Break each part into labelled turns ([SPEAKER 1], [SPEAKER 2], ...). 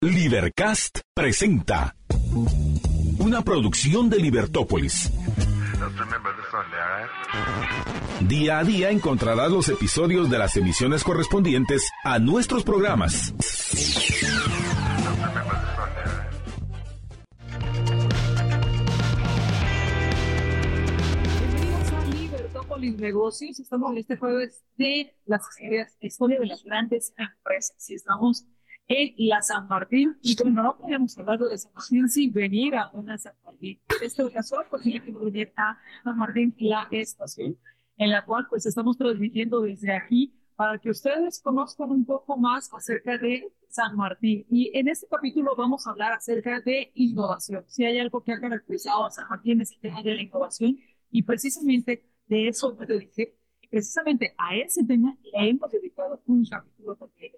[SPEAKER 1] Libercast presenta una producción de Libertópolis. Día a día encontrarás los episodios de las emisiones correspondientes a nuestros programas.
[SPEAKER 2] Negocios. Estamos en este jueves de las historias de las grandes empresas. Y estamos en la San Martín. Y no podemos hablar de San Martín sin venir a una San Martín. Este ocasión, pues tiene que venir a San Martín, la estación, en la cual pues estamos transmitiendo desde aquí para que ustedes conozcan un poco más acerca de San Martín. Y en este capítulo vamos a hablar acerca de innovación. Si hay algo que ha caracterizado a San Martín es el tema de la innovación y precisamente de eso me dediqué. Precisamente a ese tema le hemos dedicado un capítulo también.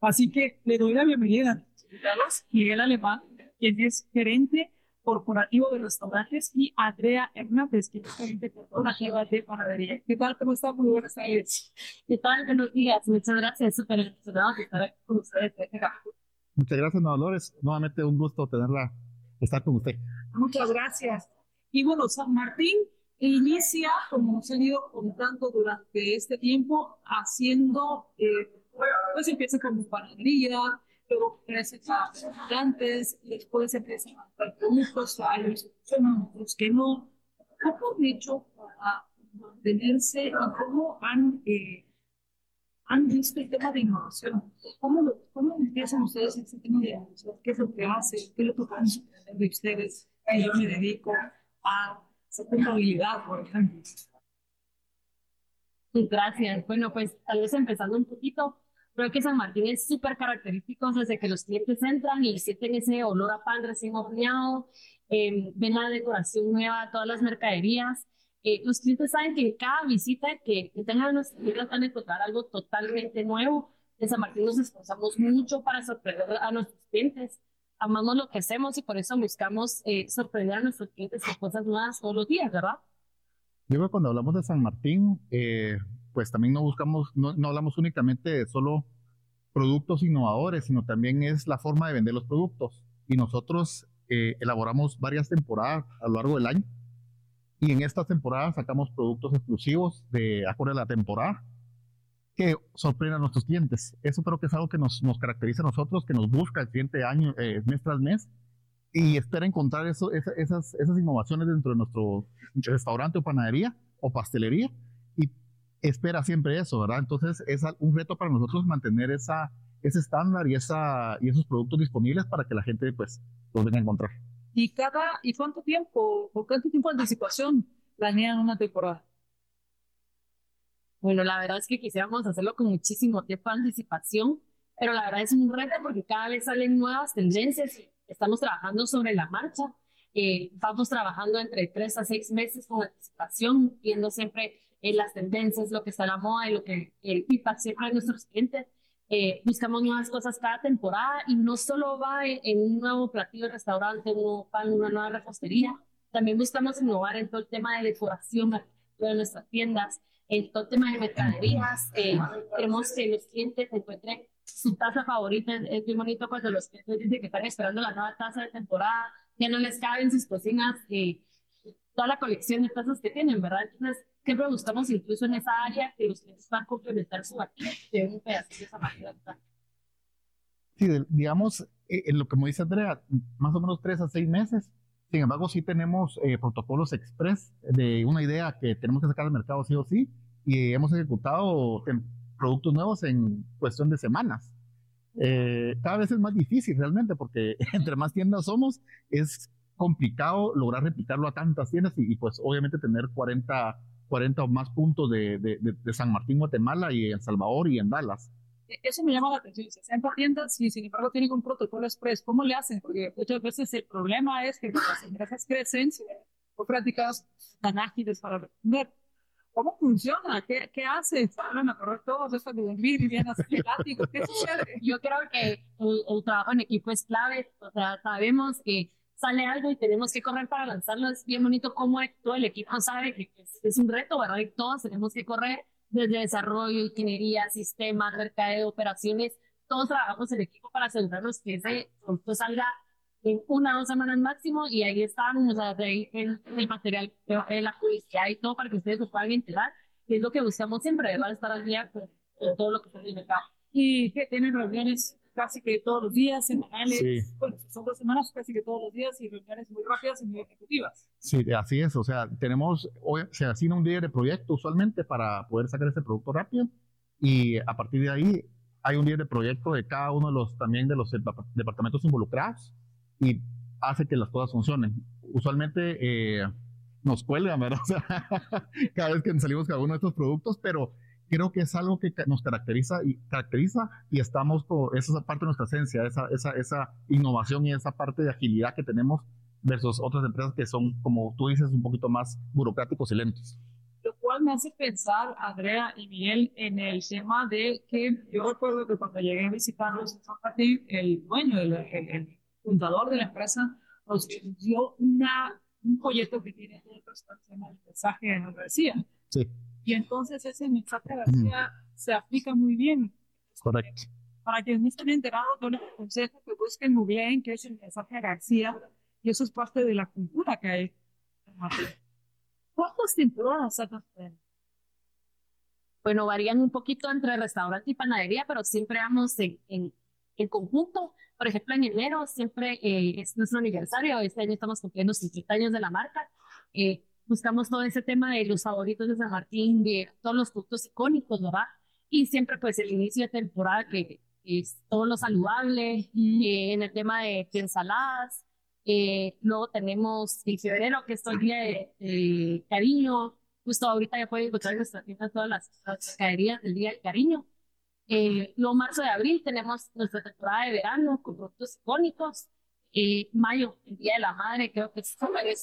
[SPEAKER 2] Así que le doy la bienvenida a nuestros invitados, Miguel Alemán, quien es gerente corporativo de restaurantes, y Andrea Hernández, quien es gerente corporativa de panadería. ¿Qué tal? ¿Cómo están? Muy buenas tardes.
[SPEAKER 3] ¿Qué tal? Buenos días. Muchas gracias. Súper emocionado de estar con ustedes.
[SPEAKER 4] Muchas gracias, no Dolores. Nuevamente un gusto tenerla, estar con usted.
[SPEAKER 2] Muchas gracias. Y bueno, San Martín inicia, como nos han ido contando durante este tiempo, haciendo, eh, pues empieza como panadería, luego crecen a restaurantes, después empiezan a dar productos, hay otros que no. ¿Cómo han hecho para mantenerse y cómo han, eh, han visto el tema de innovación? ¿Cómo, lo- cómo empiezan ustedes ese tema de innovación? ¿Qué es lo que hacen? ¿Qué es lo que pueden de ustedes? Que yo me dedico a sustentabilidad, por ejemplo.
[SPEAKER 3] Gracias. Bueno, pues tal vez empezando un poquito, creo que San Martín es súper característico desde que los clientes entran y sienten ese olor a pan recién horneado, eh, ven la decoración nueva, todas las mercaderías. Eh, los clientes saben que en cada visita que, que tengan tiendas van a encontrar algo totalmente nuevo. En San Martín nos esforzamos mucho para sorprender a nuestros clientes. Amamos lo que hacemos y por eso buscamos eh, sorprender a nuestros clientes con cosas nuevas todos los días, ¿verdad?
[SPEAKER 4] Yo creo que cuando hablamos de San Martín, eh, pues también no buscamos, no, no hablamos únicamente de solo productos innovadores, sino también es la forma de vender los productos. Y nosotros eh, elaboramos varias temporadas a lo largo del año. Y en estas temporadas sacamos productos exclusivos de acorde a la temporada que sorprenden a nuestros clientes. Eso creo que es algo que nos, caracteriza a nosotros, que nos busca el cliente año, eh, mes tras mes y espera encontrar esas, innovaciones dentro de nuestro restaurante o panadería o pastelería espera siempre eso, ¿verdad? Entonces es un reto para nosotros mantener esa, ese estándar y, esa, y esos productos disponibles para que la gente pues los venga a encontrar.
[SPEAKER 2] ¿Y cada, y cuánto tiempo, o cuánto tiempo de anticipación planean una temporada?
[SPEAKER 3] Bueno, la verdad es que quisiéramos hacerlo con muchísimo tiempo de anticipación, pero la verdad es un reto porque cada vez salen nuevas tendencias y estamos trabajando sobre la marcha. Eh, vamos trabajando entre tres a seis meses con anticipación, viendo siempre eh, las tendencias, lo que está a la moda y lo que feedback siempre de nuestros clientes. Eh, buscamos nuevas cosas cada temporada y no solo va en, en un nuevo platillo de restaurante, un nuevo pan, una nueva repostería, también buscamos innovar en todo el tema de decoración de nuestras tiendas, en todo el tema de mercaderías. Eh, queremos que los clientes encuentren su taza favorita. Es, bien bonito cuando los clientes dicen que están esperando la nueva taza de temporada, ya no les cabe en sus cocinas eh, toda la colección de tazas que tienen, ¿verdad? Entonces, siempre buscamos incluso en esa área que los clientes puedan complementar su aquí de un pedacito de esa manera.
[SPEAKER 4] Sí, digamos, eh, en lo que me dice Andrea, más o menos tres a seis meses. Sin embargo, sí tenemos eh, protocolos express de una idea que tenemos que sacar al mercado sí o sí y hemos ejecutado productos nuevos en cuestión de semanas. Eh, cada vez es más difícil realmente porque entre más tiendas somos, es complicado lograr replicarlo a tantas tiendas y, y, pues obviamente tener 40, 40 o más puntos de, de- de- de San Martín, Guatemala y en Salvador y en Dallas.
[SPEAKER 2] E- Eso me llama la atención. Se hacen tiendas y sin embargo tienen un protocolo express. ¿Cómo le hacen? Porque muchas veces el problema es que las empresas crecen por prácticas tan ágiles para responder. ¿Cómo funciona? ¿Qué, qué hace? ¿Salen a correr todos esos de vivir y bien así pláticos? ¿Qué sucede?
[SPEAKER 3] Yo creo que el, el trabajo en equipo es clave. O sea, sabemos que sale algo y tenemos que correr para lanzarlo. Es bien bonito cómo todo el equipo sabe que es, es un reto, ¿verdad? Y todos tenemos que correr desde desarrollo, ingeniería, sistemas, mercadeo, operaciones, todos trabajamos en equipo para asegurarnos que ese producto salga en una o dos semanas máximo y ahí están, o sea, ahí el, el material, la publicidad y todo para que ustedes lo puedan enterar. Es lo que buscamos siempre, de estar al día con, todo lo que está en el mercado.
[SPEAKER 2] Y que tienen reuniones casi que todos los días, semanales, sí. bueno, son dos semanas casi que todos los días y reuniones muy rápidas y muy ejecutivas.
[SPEAKER 4] Sí, así es, o sea, tenemos, se asigna un día de proyecto usualmente para poder sacar este producto rápido y a partir de ahí hay un día de proyecto de cada uno de los, también de los departamentos involucrados y hace que las cosas funcionen. Usualmente eh, nos cuelgan, ¿verdad? O sea, cada vez que salimos cada uno de estos productos, pero creo que es algo que nos caracteriza y caracteriza y estamos con esa parte de nuestra esencia, esa, esa, esa innovación y esa parte de agilidad que tenemos versus otras empresas que son, como tú dices, un poquito más burocráticos y lentos.
[SPEAKER 2] Lo cual me hace pensar, Andrea y Miguel, en el tema de que yo recuerdo que cuando llegué a visitarlos en San Martín, el dueño, el, el, fundador de la empresa, nos dio una, un folleto que tiene todo el mensaje de la
[SPEAKER 4] Sí
[SPEAKER 2] y entonces ese mensaje García se aplica muy bien.
[SPEAKER 4] Correcto.
[SPEAKER 2] Para quienes no estén enterados, yo les aconsejo que busquen muy bien qué es el mensaje García y eso es parte de la cultura que hay. ¿Cuántas temporadas hacen?
[SPEAKER 3] Bueno, varían un poquito entre restaurante y panadería, pero siempre vamos en, en, conjunto. Por ejemplo, en enero siempre eh, es nuestro aniversario. Este año estamos cumpliendo 50 años de la marca. Eh, buscamos todo ese tema de los favoritos de San Martín, de todos los productos icónicos, ¿verdad? Y siempre pues el inicio de temporada que es todo lo saludable, eh, en el tema de, ensaladas, eh, luego tenemos en febrero que es el día de, cariño, justo ahorita ya pueden encontrar en nuestra tienda todas las, las caderías del día del cariño. Eh, luego marzo de abril tenemos nuestra temporada de verano con productos icónicos. Eh, mayo, el Día de la Madre, creo que es,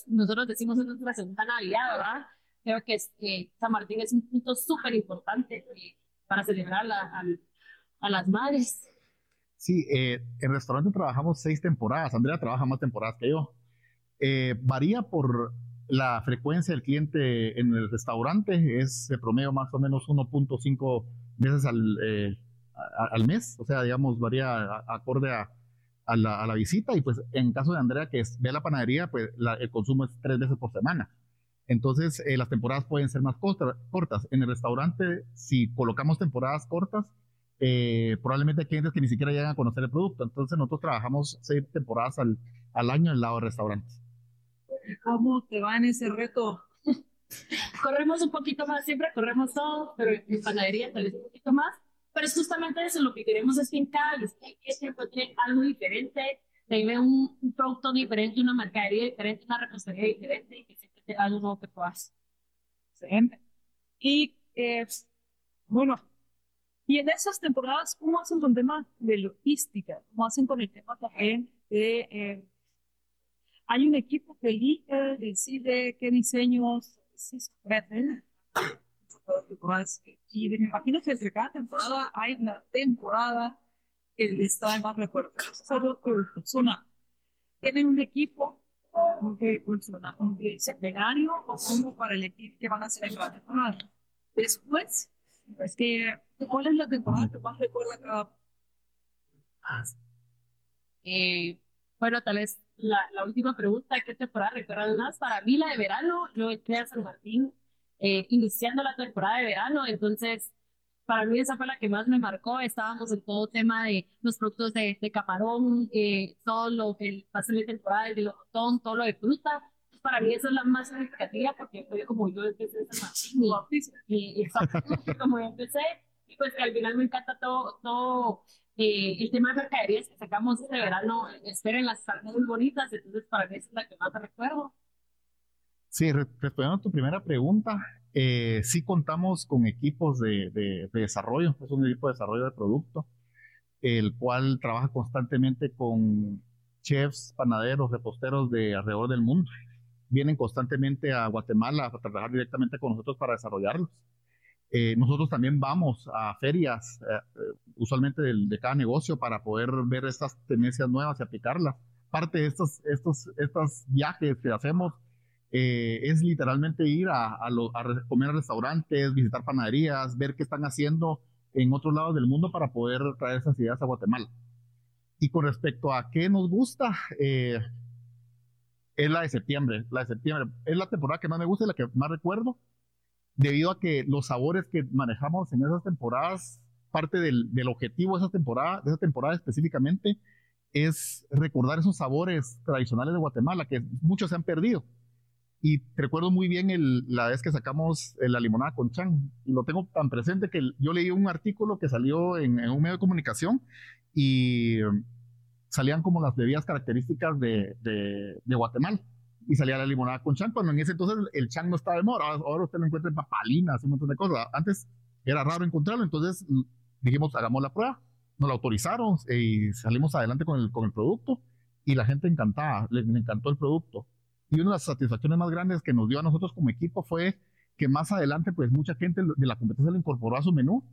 [SPEAKER 3] nosotros decimos en nuestra segunda Navidad, ¿verdad? Creo que es, San Martín es un punto súper importante eh, para celebrar a, a, las madres.
[SPEAKER 4] Sí, eh, en restaurante trabajamos seis temporadas. Andrea trabaja más temporadas que yo. Eh, varía por la frecuencia del cliente en el restaurante, es de promedio más o menos 1.5 veces al, al mes, o sea, digamos, varía acorde a, a la, visita y pues en caso de Andrea que ve la panadería, pues el consumo es tres veces por semana. Entonces eh, las temporadas pueden ser más cortas. En el restaurante, si colocamos temporadas cortas, eh, probablemente hay clientes que ni siquiera llegan a conocer el producto. Entonces nosotros trabajamos seis temporadas al, al año en el lado de restaurantes.
[SPEAKER 2] ¿Cómo te va en ese reto?
[SPEAKER 3] corremos un poquito más, siempre corremos todo, pero en panadería tal vez un poquito más. Pero es justamente eso, lo que queremos es que en cada se encuentre algo diferente, tenga un, un, producto diferente, una mercadería diferente, una repostería diferente y que siempre tenga algo nuevo que puedas.
[SPEAKER 2] Excelente. Y, eh, bueno, y en esas temporadas, ¿cómo hacen con el tema de logística? ¿Cómo hacen con el tema también de... Eh, hay un equipo que elige, decide qué diseños se ofrecen y me imagino que entre cada temporada hay una temporada que está más recuerdo. Solo funciona. Tienen un equipo que funciona, un seminario o como para elegir que van a hacer en cada temporada. Después, ¿cuál es la temporada que más recuerda cada?
[SPEAKER 3] Eh, bueno, tal vez la, la última pregunta, ¿qué temporada recuerdan más? Para mí la de verano, yo entré a San Martín eh, iniciando la temporada de verano, entonces para mí esa fue la que más me marcó, estábamos en todo tema de los productos de, de camarón, eh, todo lo que el pastel de temporada, el melocotón, todo lo de fruta, para mí eso es la más significativa porque fue como yo empecé esa y como yo empecé, y pues que al final me encanta todo, todo eh, el tema de mercaderías que sacamos este verano, esperen las están muy bonitas, entonces para mí esa es la que más recuerdo.
[SPEAKER 4] Sí, respondiendo a tu primera pregunta, eh, sí contamos con equipos de, de, desarrollo, es un equipo de desarrollo de producto, el cual trabaja constantemente con chefs, panaderos, reposteros de alrededor del mundo. Vienen constantemente a Guatemala a trabajar directamente con nosotros para desarrollarlos. Eh, nosotros también vamos a ferias, eh, usualmente de, de, cada negocio, para poder ver estas tendencias nuevas y aplicarlas. Parte de estos, estos, estos viajes que hacemos eh, es literalmente ir a, comer a restaurantes, visitar panaderías, ver qué están haciendo en otros lados del mundo para poder traer esas ideas a Guatemala. Y con respecto a qué nos gusta, eh, es la de septiembre. La de septiembre es la temporada que más me gusta y la que más recuerdo, debido a que los sabores que manejamos en esas temporadas, parte del, del objetivo de esa temporada, de esa temporada específicamente, es recordar esos sabores tradicionales de Guatemala que muchos se han perdido. Y recuerdo muy bien el, la vez que sacamos la limonada con chan. Y lo tengo tan presente que yo leí un artículo que salió en, un medio de comunicación y salían como las bebidas características de, de, de, Guatemala. Y salía la limonada con chan, cuando en ese entonces el chan no estaba de moda. Ahora usted lo encuentra en papalinas y un montón de cosas. Antes era raro encontrarlo, entonces dijimos, hagamos la prueba. Nos la autorizaron y salimos adelante con el, con el producto. Y la gente encantada, les encantó el producto y una de las satisfacciones más grandes que nos dio a nosotros como equipo fue que más adelante, pues mucha gente de la competencia lo incorporó a su menú.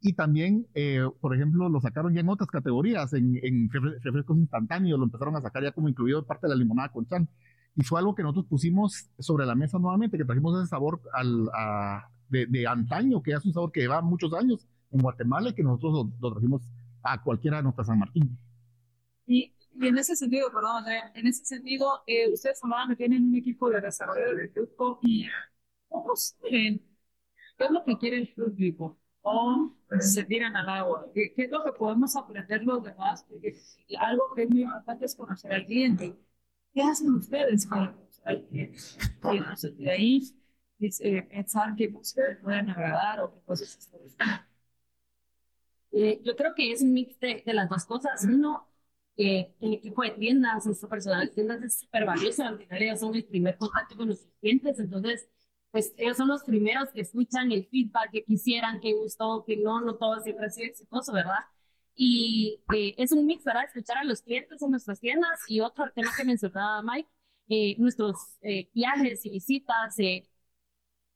[SPEAKER 4] Y también, eh, por ejemplo, lo sacaron ya en otras categorías, en, refrescos instantáneos, lo empezaron a sacar ya como incluido parte de la limonada con chan. Y fue algo que nosotros pusimos sobre la mesa nuevamente, que trajimos ese sabor al, de, de, antaño, que es un sabor que lleva muchos años en Guatemala y que nosotros lo, lo trajimos a cualquiera de nuestras San Martín.
[SPEAKER 2] Y y en ese sentido, perdón, en ese sentido, eh, ustedes hablaban que tienen un equipo de desarrollo de grupo y ¿qué es lo que quiere el público? ¿O se tiran al agua? ¿Qué, es lo que podemos aprender los demás? Porque algo que es muy importante es conocer al cliente. ¿Qué hacen ustedes para conocer al cliente? Y de ahí eh, pensar que ustedes pueden agradar o qué cosas están
[SPEAKER 3] eh, Yo creo que es un mix de, de las dos cosas. Uno, eh, el equipo de tiendas, nuestro personal de tiendas es súper valioso, al final ellos son el primer contacto con los clientes, entonces, pues ellos son los primeros que escuchan el feedback que quisieran, que gustó, que no, no todo siempre ha sido exitoso, ¿verdad? Y eh, es un mix, ¿verdad? Escuchar a los clientes en nuestras tiendas. Y otro tema que mencionaba Mike, eh, nuestros eh, viajes y visitas,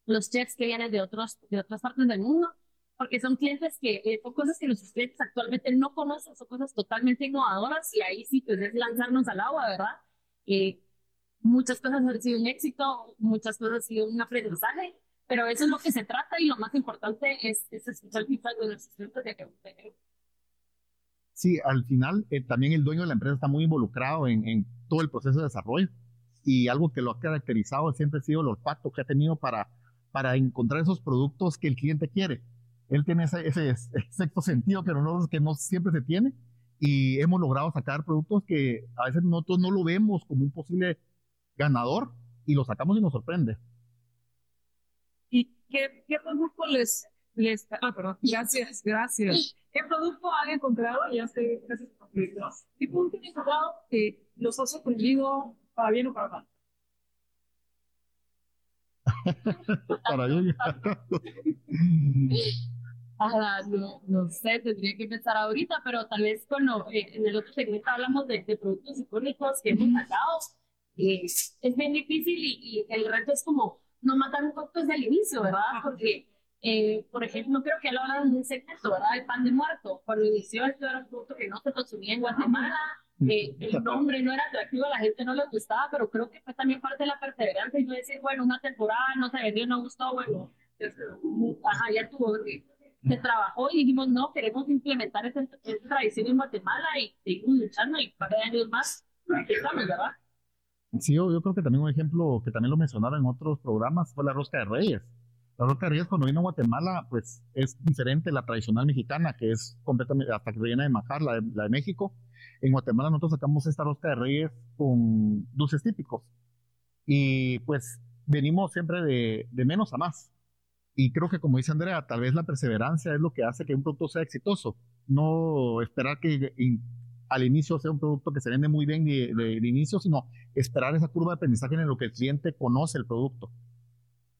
[SPEAKER 3] los chefs que vienen de, otros, de otras partes del mundo, porque son clientes que, eh, son cosas que nuestros clientes actualmente no conocen, son cosas totalmente innovadoras y ahí sí, pues es lanzarnos al agua, ¿verdad? Eh, muchas cosas han sido un éxito, muchas cosas han sido un aprendizaje, pero eso es lo que se trata y lo más importante es, es escuchar el feedback de nuestros clientes de que,
[SPEAKER 4] Sí, al final eh, también el dueño de la empresa está muy involucrado en, en, todo el proceso de desarrollo y algo que lo ha caracterizado siempre ha sido el olfato que ha tenido para, para encontrar esos productos que el cliente quiere él tiene ese, ese, sexto sentido que no, que no siempre se tiene y hemos logrado sacar productos que a veces nosotros no lo vemos como un posible ganador y lo sacamos y nos sorprende.
[SPEAKER 2] ¿Y qué, qué producto les, les... Ah, perdón, gracias, gracias. ¿Qué producto han encontrado? Ya sé, gracias por ¿Qué producto han encontrado que los ha sorprendido para bien o para mal?
[SPEAKER 4] para bien.
[SPEAKER 3] no, no, sé, tendría que empezar ahorita, pero tal vez cuando eh, en el otro segmento hablamos de, de productos icónicos que hemos sacado, eh, es bien difícil y, y, el reto es como no matar un poco desde el inicio, ¿verdad? Porque, eh, por ejemplo, creo que él habla de un segmento, ¿verdad? El pan de muerto. Cuando inició esto era un producto que no se consumía en Guatemala, eh, el nombre no era atractivo, a la gente no le gustaba, pero creo que fue también parte de la perseverancia y no decir, bueno, una temporada no se vendió, no gustó, bueno, ajá, ya tuvo se trabajó y dijimos, no, queremos implementar esa, tradición en Guatemala y seguimos luchando y para años más, estamos, ¿verdad?
[SPEAKER 4] Sí, yo, yo, creo que también un ejemplo que también lo mencionaba en otros programas fue la rosca de reyes. La rosca de reyes cuando vino a Guatemala, pues es diferente la tradicional mexicana, que es completamente, hasta que viene de majar, la de, la de México. En Guatemala nosotros sacamos esta rosca de reyes con dulces típicos. Y pues venimos siempre de, de menos a más. Y creo que, como dice Andrea, tal vez la perseverancia es lo que hace que un producto sea exitoso. No esperar que al inicio sea un producto que se vende muy bien de, de, inicio, sino esperar esa curva de aprendizaje en lo que el cliente conoce el producto.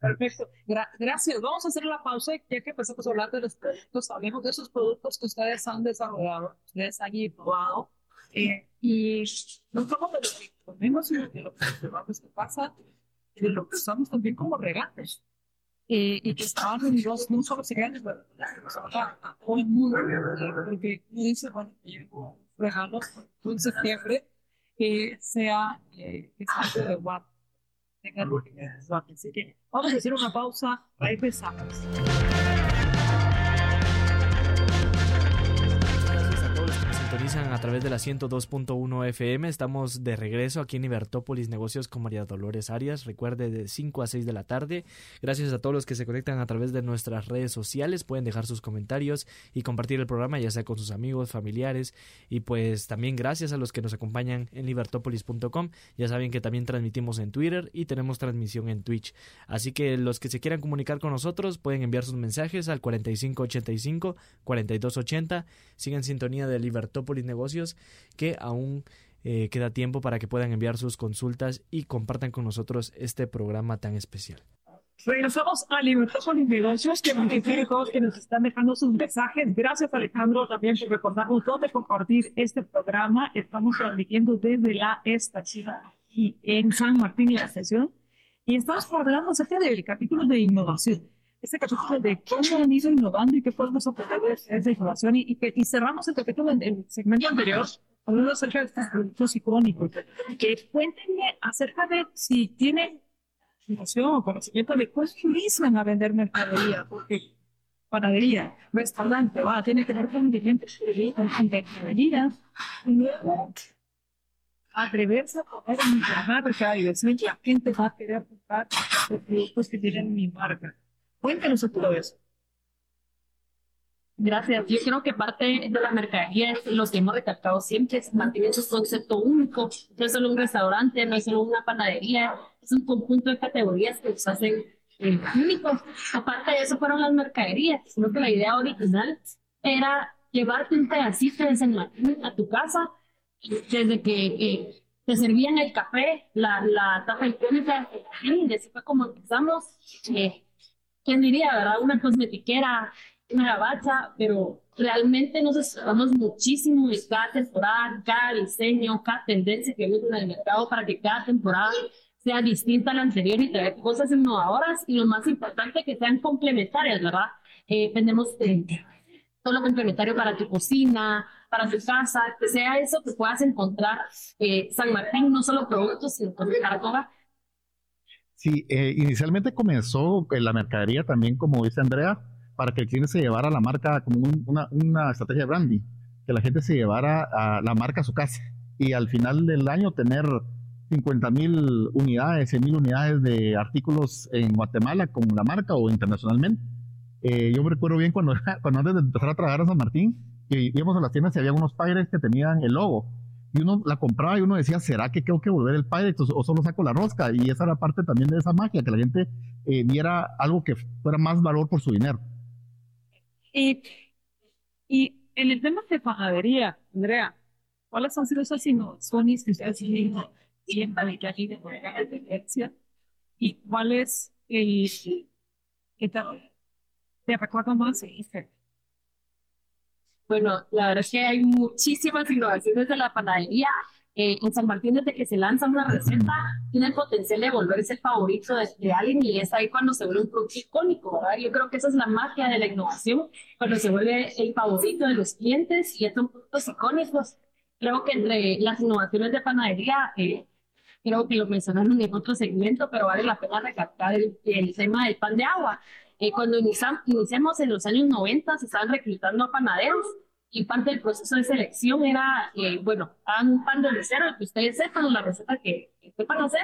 [SPEAKER 2] Perfecto. gracias. Vamos a hacer la pausa ya que empezamos a hablar de los productos. Hablemos de esos productos que ustedes han desarrollado, ustedes han probado. Eh, y nos vamos de lo que comemos y de lo que pasa y de lo que usamos también como regates eh, y que estaban unidos no solo pero a todo el mundo, porque dice, bueno, regalos en septiembre que sea eh, que sea de. Tengan Así que vamos a hacer una pausa.
[SPEAKER 5] A través de la 102.1 FM. Estamos de regreso aquí en Ibertópolis Negocios con María Dolores Arias. Recuerde de 5 a 6 de la tarde. Gracias a todos los que se conectan a través de nuestras redes sociales. Pueden dejar sus comentarios y compartir el programa ya sea con sus amigos, familiares y pues también gracias a los que nos acompañan en libertópolis.com. Ya saben que también transmitimos en Twitter y tenemos transmisión en Twitch. Así que los que se quieran comunicar con nosotros pueden enviar sus mensajes al 4585 4280. Sigan sintonía de Libertópolis Negocios que aún eh, queda tiempo para que puedan enviar sus consultas y compartan con nosotros este programa tan especial.
[SPEAKER 2] Regresamos a Libertópolis Negocios, que todos que nos están dejando sus mensajes. Gracias, Alejandro, también por recordarnos dónde compartir este programa. Estamos transmitiendo desde la estación en San Martín, la estación, y estamos hablando acerca del capítulo de innovación este capítulo de cómo han ido innovando y qué aprender de esa innovación y, y, y cerramos el capítulo en el segmento anterior hablando acerca de estos productos icónicos. Que cuéntenme acerca de si tienen información o conocimiento de cómo utilizan a vender mercadería, porque panadería, restaurante, va, tiene que ver con clientes con mercadería, y luego atreverse a poner en mi marca y decir que la gente va a querer comprar los productos que tienen mi marca. Cuéntanos todo eso.
[SPEAKER 3] Gracias. Yo creo que parte de la mercadería es lo que hemos recalcado siempre, es mantener su concepto único. No es solo un restaurante, no es solo una panadería, es un conjunto de categorías que los hacen eh, únicos. Aparte de eso fueron las mercaderías. Creo que la idea original era llevarte un pedacito de San Martín a tu casa, desde que eh, te servían el café, la, la taza icónica, y así fue como empezamos. Eh, ¿quién diría, verdad? Una cosmetiquera, una gabacha, pero realmente nos esforzamos muchísimo en cada temporada, cada diseño, cada tendencia que vemos en el mercado para que cada temporada sea distinta a la anterior y traer cosas innovadoras y lo más importante que sean complementarias, ¿verdad? Eh, vendemos todo lo complementario para tu cocina, para tu casa, que sea eso que puedas encontrar eh, San Martín, no solo productos, sino también para
[SPEAKER 4] Sí, eh, inicialmente comenzó la mercadería también, como dice Andrea, para que el cliente se llevara la marca como una, una, estrategia de branding, que la gente se llevara a la marca a su casa y al final del año tener 50 mil unidades, 100 mil unidades de artículos en Guatemala con la marca o internacionalmente. Eh, yo me recuerdo bien cuando, cuando antes de empezar a trabajar a San Martín, que íbamos a las tiendas y había unos padres que tenían el logo y uno la compraba y uno decía, ¿será que tengo que volver el Pyrex o, solo saco la rosca? Y esa era parte también de esa magia, que la gente eh, viera algo que fuera más valor por su dinero.
[SPEAKER 2] Y, y en el tema de panadería, Andrea, ¿cuáles han sido esas innovaciones que ustedes han siempre de tendencia? ¿Y cuál es el que te, te recuerda más?
[SPEAKER 3] Bueno, la verdad es que hay muchísimas innovaciones de la panadería. Eh, en San Martín, desde que se lanza una receta, tiene el potencial de volverse el favorito de, alguien y es ahí cuando se vuelve un producto icónico, ¿verdad? Yo creo que esa es la magia de la innovación, cuando se vuelve el favorito de los clientes y estos productos icónicos. Creo que entre las innovaciones de panadería, eh, creo que lo mencionaron en otro segmento, pero vale la pena recalcar el, tema del pan de agua. Eh, cuando iniciamos en los años 90, se estaban reclutando a panaderos y parte del proceso de selección era, eh, bueno, hagan un pan de cero, que ustedes sepan la receta que, que sepan hacer,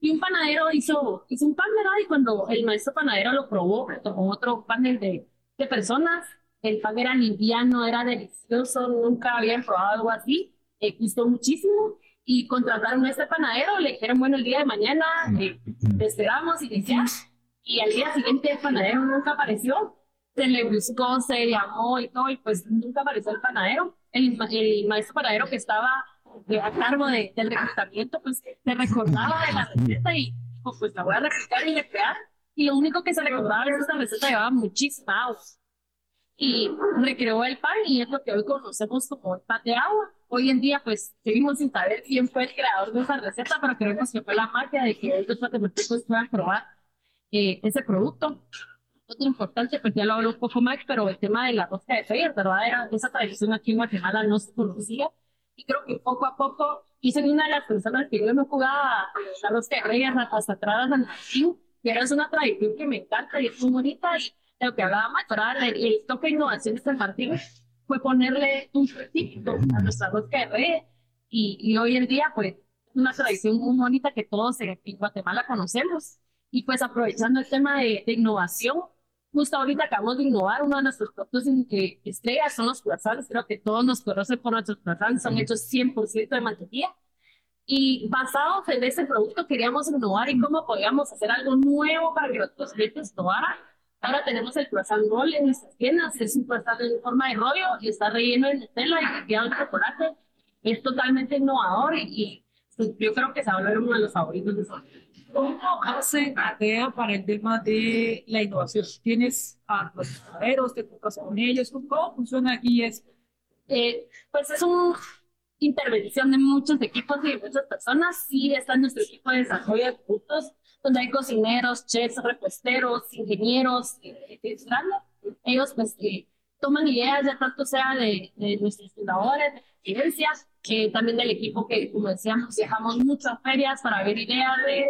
[SPEAKER 3] y un panadero hizo, hizo un pan, ¿verdad? Y cuando el maestro panadero lo probó, tomó otro panel de, de personas, el pan era liviano, era delicioso, nunca habían probado algo así, eh, gustó muchísimo, y contrataron a este panadero, le dijeron, bueno, el día de mañana eh, te esperamos y decías, y al día siguiente el panadero nunca apareció. Se le buscó, se llamó y todo, y pues nunca apareció el panadero. El, maestro panadero que estaba a cargo de, del reclutamiento, pues se recordaba de la receta y dijo, pues la voy a replicar y recrear. Y lo único que se recordaba es que esta receta llevaba muchísimos y recreó el pan y es lo que hoy conocemos como el pan de agua. Hoy en día, pues, seguimos sin saber quién fue el creador de esa receta, pero creemos que fue la magia de que los matemáticos puedan probar eh, ese producto. Otro importante, pues ya lo hablo un poco más, pero el tema de la rosca de feria, ¿verdad? Era, esa tradición aquí en Guatemala no se conocía. Y creo que poco a poco hice una de las personas que yo me jugaba rosca de reyes hasta atrás San Martín, que era una tradición que me encanta y es muy bonita. Y lo que hablaba más, ¿verdad? El, el toque de innovación de San Martín fue ponerle un típico a nuestra rosca de red y, y hoy en día pues una tradición muy bonita que todos en, Guatemala conocemos. Y pues aprovechando el tema de, innovación, justo ahorita acabamos de innovar uno de nuestros productos que estrellas son los croissants. Creo que todos nos conocen por nuestros croissants, son hechos 100% de mantequilla. Y basados en ese producto queríamos innovar y cómo podíamos hacer algo nuevo para que los clientes probaran. Ahora tenemos el croissant roll en nuestras tiendas, es un croissant en forma de rollo y está relleno de Nutella y queda de chocolate. Es totalmente innovador y pues, yo creo que se va a volver uno de los favoritos de
[SPEAKER 2] ¿Cómo hace ADEA para el tema de la innovación? ¿Tienes a los panaderos, te tocas con ellos? ¿Cómo funciona aquí esto?
[SPEAKER 3] Eh, pues es una intervención de muchos equipos y de muchas personas. Sí, está nuestro equipo de desarrollo de productos, donde hay cocineros, chefs, reposteros, ingenieros, eh, Ellos pues que toman ideas, ya tanto sea de, de nuestros fundadores, de experiencias, que también del equipo que, como decíamos, viajamos muchas ferias para ver ideas de,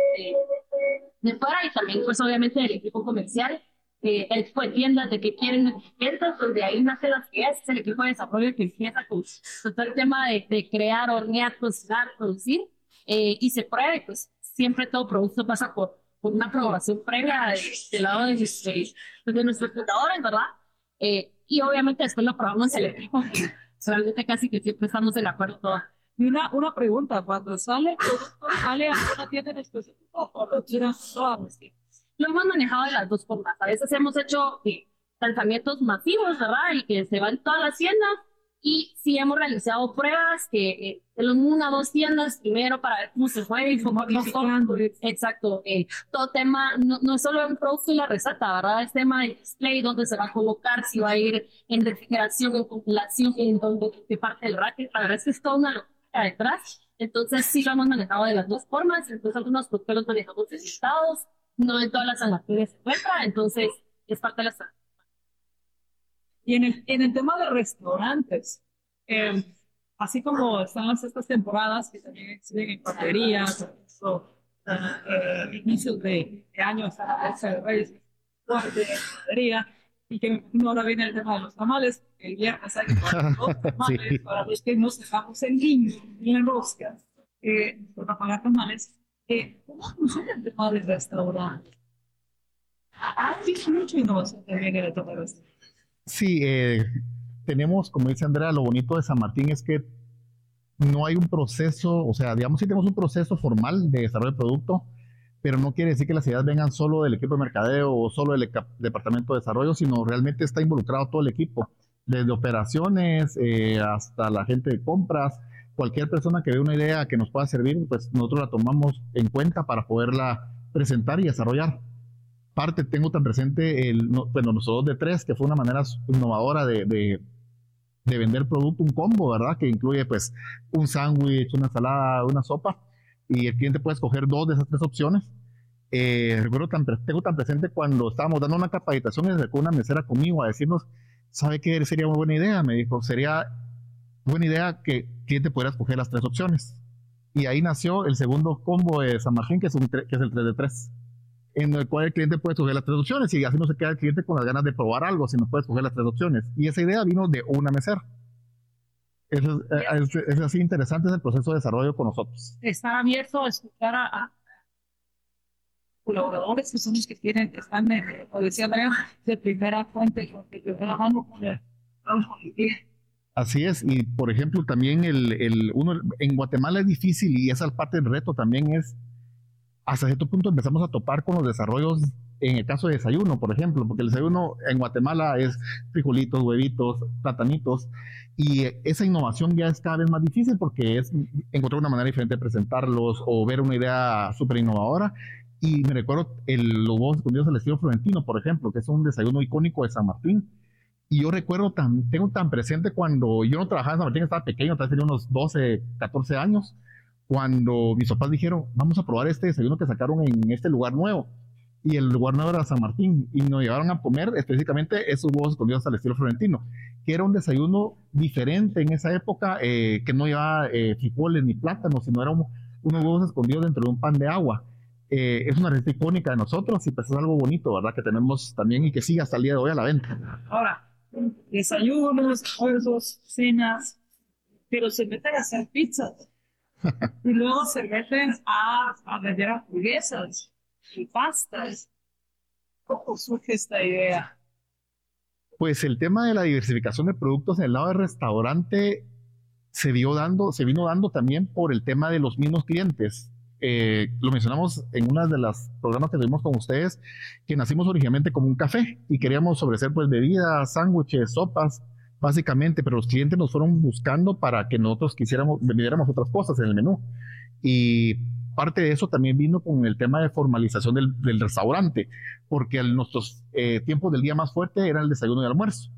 [SPEAKER 3] de, fuera y también, pues obviamente, del equipo comercial, eh, el equipo de tiendas, de qué quieren ventas, donde ahí nace las ideas, es el equipo de desarrollo que empieza con todo el tema de, de crear, hornear, cocinar, producir eh, y se pruebe, pues siempre todo producto pasa por, por una aprobación previa del lado de, de, de nuestros fundadores, ¿verdad? Eh, y obviamente después lo probamos el equipo Realmente casi que siempre estamos de acuerdo todos.
[SPEAKER 2] Y una, una pregunta, cuando sale, ¿sale a una tienda en específico o lo tiras todas?
[SPEAKER 3] Lo hemos manejado de las dos formas. A veces hemos hecho eh, lanzamientos masivos, ¿verdad? Y que se van todas las tiendas y sí hemos realizado pruebas que eh, en una o dos tiendas primero para ver cómo se fue y cómo Exacto. Eh, todo tema, no, no es solo el producto y la receta, ¿verdad? Es tema de display, dónde se va a colocar, si va a ir en refrigeración, en congelación, en dónde de parte del racket. La verdad es que es toda una locura detrás. Entonces sí lo hemos manejado de las dos formas. Entonces algunos productos los manejamos estados, no en todas las sanitarias se encuentra, entonces es parte de la
[SPEAKER 2] y en el, en el tema de restaurantes, eh, así como están estas temporadas que también existen en papelerías, o eh, inicios de, de año, está la bolsa de reyes, de panadería, y que no ahora viene el tema de los tamales, el viernes hay que los tamales, sí. para los que nos dejamos en línea, en roscas, eh, para pagar tamales. Eh, ¿Cómo funciona el tema del restaurante? Hay mucha innovación también en el tema del restaurante.
[SPEAKER 4] Sí, eh, tenemos, como dice Andrea, lo bonito de San Martín es que no hay un proceso, o sea, digamos sí tenemos un proceso formal de desarrollo de producto, pero no quiere decir que las ideas vengan solo del equipo de mercadeo o solo del departamento de desarrollo, sino realmente está involucrado todo el equipo, desde operaciones eh, hasta la gente de compras, cualquier persona que ve una idea que nos pueda servir, pues nosotros la tomamos en cuenta para poderla presentar y desarrollar parte tengo tan presente, el, bueno, nosotros de tres, que fue una manera innovadora de, de, de vender producto, un combo, ¿verdad? Que incluye pues un sándwich, una ensalada, una sopa, y el cliente puede escoger dos de esas tres opciones. Eh, recuerdo tan, tengo tan presente cuando estábamos dando una capacitación y se acercó una mesera conmigo a decirnos, ¿sabe qué sería una buena idea? Me dijo, sería buena idea que el cliente pudiera escoger las tres opciones. Y ahí nació el segundo combo de San Martín, que es, un, que es el 3 de 3 en el cual el cliente puede escoger las tres opciones y así no se queda el cliente con las ganas de probar algo, sino puede escoger las tres opciones. Y esa idea vino de una mesera. Eso es, es, así interesante es el proceso de desarrollo con nosotros.
[SPEAKER 2] Estar abierto a escuchar a, colaboradores que son los que tienen, están, de, como decía de primera fuente, de primera mano
[SPEAKER 4] Así es, y por ejemplo también el, el uno en Guatemala es difícil y esa parte del reto también es hasta cierto punto empezamos a topar con los desarrollos en el caso de desayuno, por ejemplo, porque el desayuno en Guatemala es frijolitos, huevitos, platanitos, y esa innovación ya es cada vez más difícil porque es encontrar una manera diferente de presentarlos o ver una idea súper innovadora. Y me recuerdo los huevos escondidos al estilo florentino, por ejemplo, que es un desayuno icónico de San Martín. Y yo recuerdo, tan, tengo tan presente cuando yo no trabajaba en San Martín, estaba pequeño, tal vez tenía unos 12, 14 años, cuando mis papás dijeron, vamos a probar este desayuno que sacaron en este lugar nuevo. Y el lugar nuevo era San Martín. Y nos llevaron a comer específicamente esos huevos escondidos al estilo florentino, que era un desayuno diferente en esa época, eh, que no llevaba eh, frijoles ni plátanos, sino eran unos huevos escondidos dentro de un pan de agua. Eh, es una receta icónica de nosotros y pues es algo bonito, ¿verdad? Que tenemos también y que sigue hasta el día de hoy a la venta.
[SPEAKER 2] Ahora, desayunos, almuerzos, cenas, pero se meten a hacer pizzas. Y luego se meten a, a vender hamburguesas y pastas. ¿Cómo surge esta idea?
[SPEAKER 4] Pues el tema de la diversificación de productos en el lado del restaurante se, dio dando, se vino dando también por el tema de los mismos clientes. Eh, lo mencionamos en una de las programas que tuvimos con ustedes, que nacimos originalmente como un café y queríamos ofrecer pues bebidas, sándwiches, sopas, básicamente, pero los clientes nos fueron buscando para que nosotros quisiéramos, vendiéramos otras cosas en el menú. Y parte de eso también vino con el tema de formalización del, del restaurante, porque nuestros eh, tiempos del día más fuerte eran el desayuno y el almuerzo.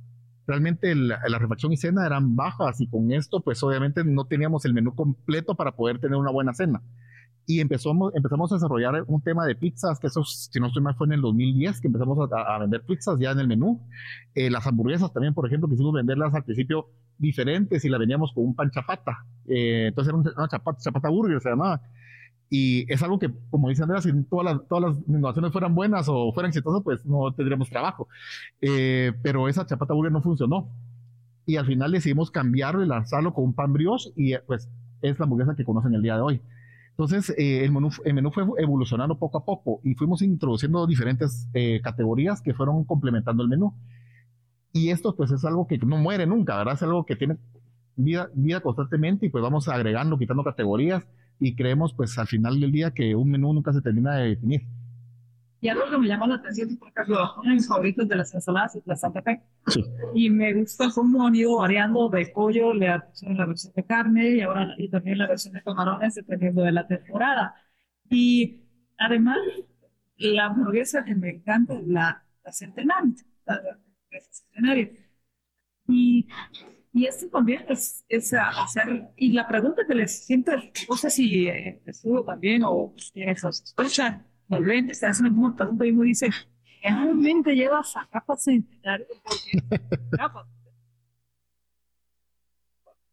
[SPEAKER 4] Realmente la, la, refacción y cena eran bajas y con esto pues obviamente no teníamos el menú completo para poder tener una buena cena y empezamos, empezamos a desarrollar un tema de pizzas, que eso, si no estoy mal, fue en el 2010 que empezamos a, a vender pizzas ya en el menú. Eh, las hamburguesas también, por ejemplo, quisimos venderlas al principio diferentes y la vendíamos con un pan chapata. Eh, entonces era una chapata, chapata burger, se llamaba. Y es algo que, como dice Andrea, si todas las, todas las innovaciones fueran buenas o fueran exitosas, pues no tendríamos trabajo. Eh, pero esa chapata burger no funcionó. Y al final decidimos cambiarlo y lanzarlo con un pan brioche y pues es la hamburguesa que conocen el día de hoy. Entonces, eh, el, menú, el, menú, fue evolucionando poco a poco y fuimos introduciendo diferentes eh, categorías que fueron complementando el menú. Y esto, pues, es algo que no muere nunca, ¿verdad? Es algo que tiene vida, vida constantemente y pues vamos agregando, quitando categorías y creemos, pues, al final del día que un menú nunca se termina de definir.
[SPEAKER 2] Y algo que me llama la atención por ejemplo, uno de mis favoritos de las ensaladas es la Santa Fe. Sí. Y me gusta cómo han ido variando de pollo, la, la versión de carne y ahora y también la versión de camarones dependiendo de la temporada. Y además, la hamburguesa que me encanta es la, la centenario. La, la centenario. Y, y esto también es, es, hacer. Y la pregunta que les siento, no sé si eh, estuvo también o quienes os escuchan volvente, se hace un pregunta y dice, ¿realmente llevas a capas?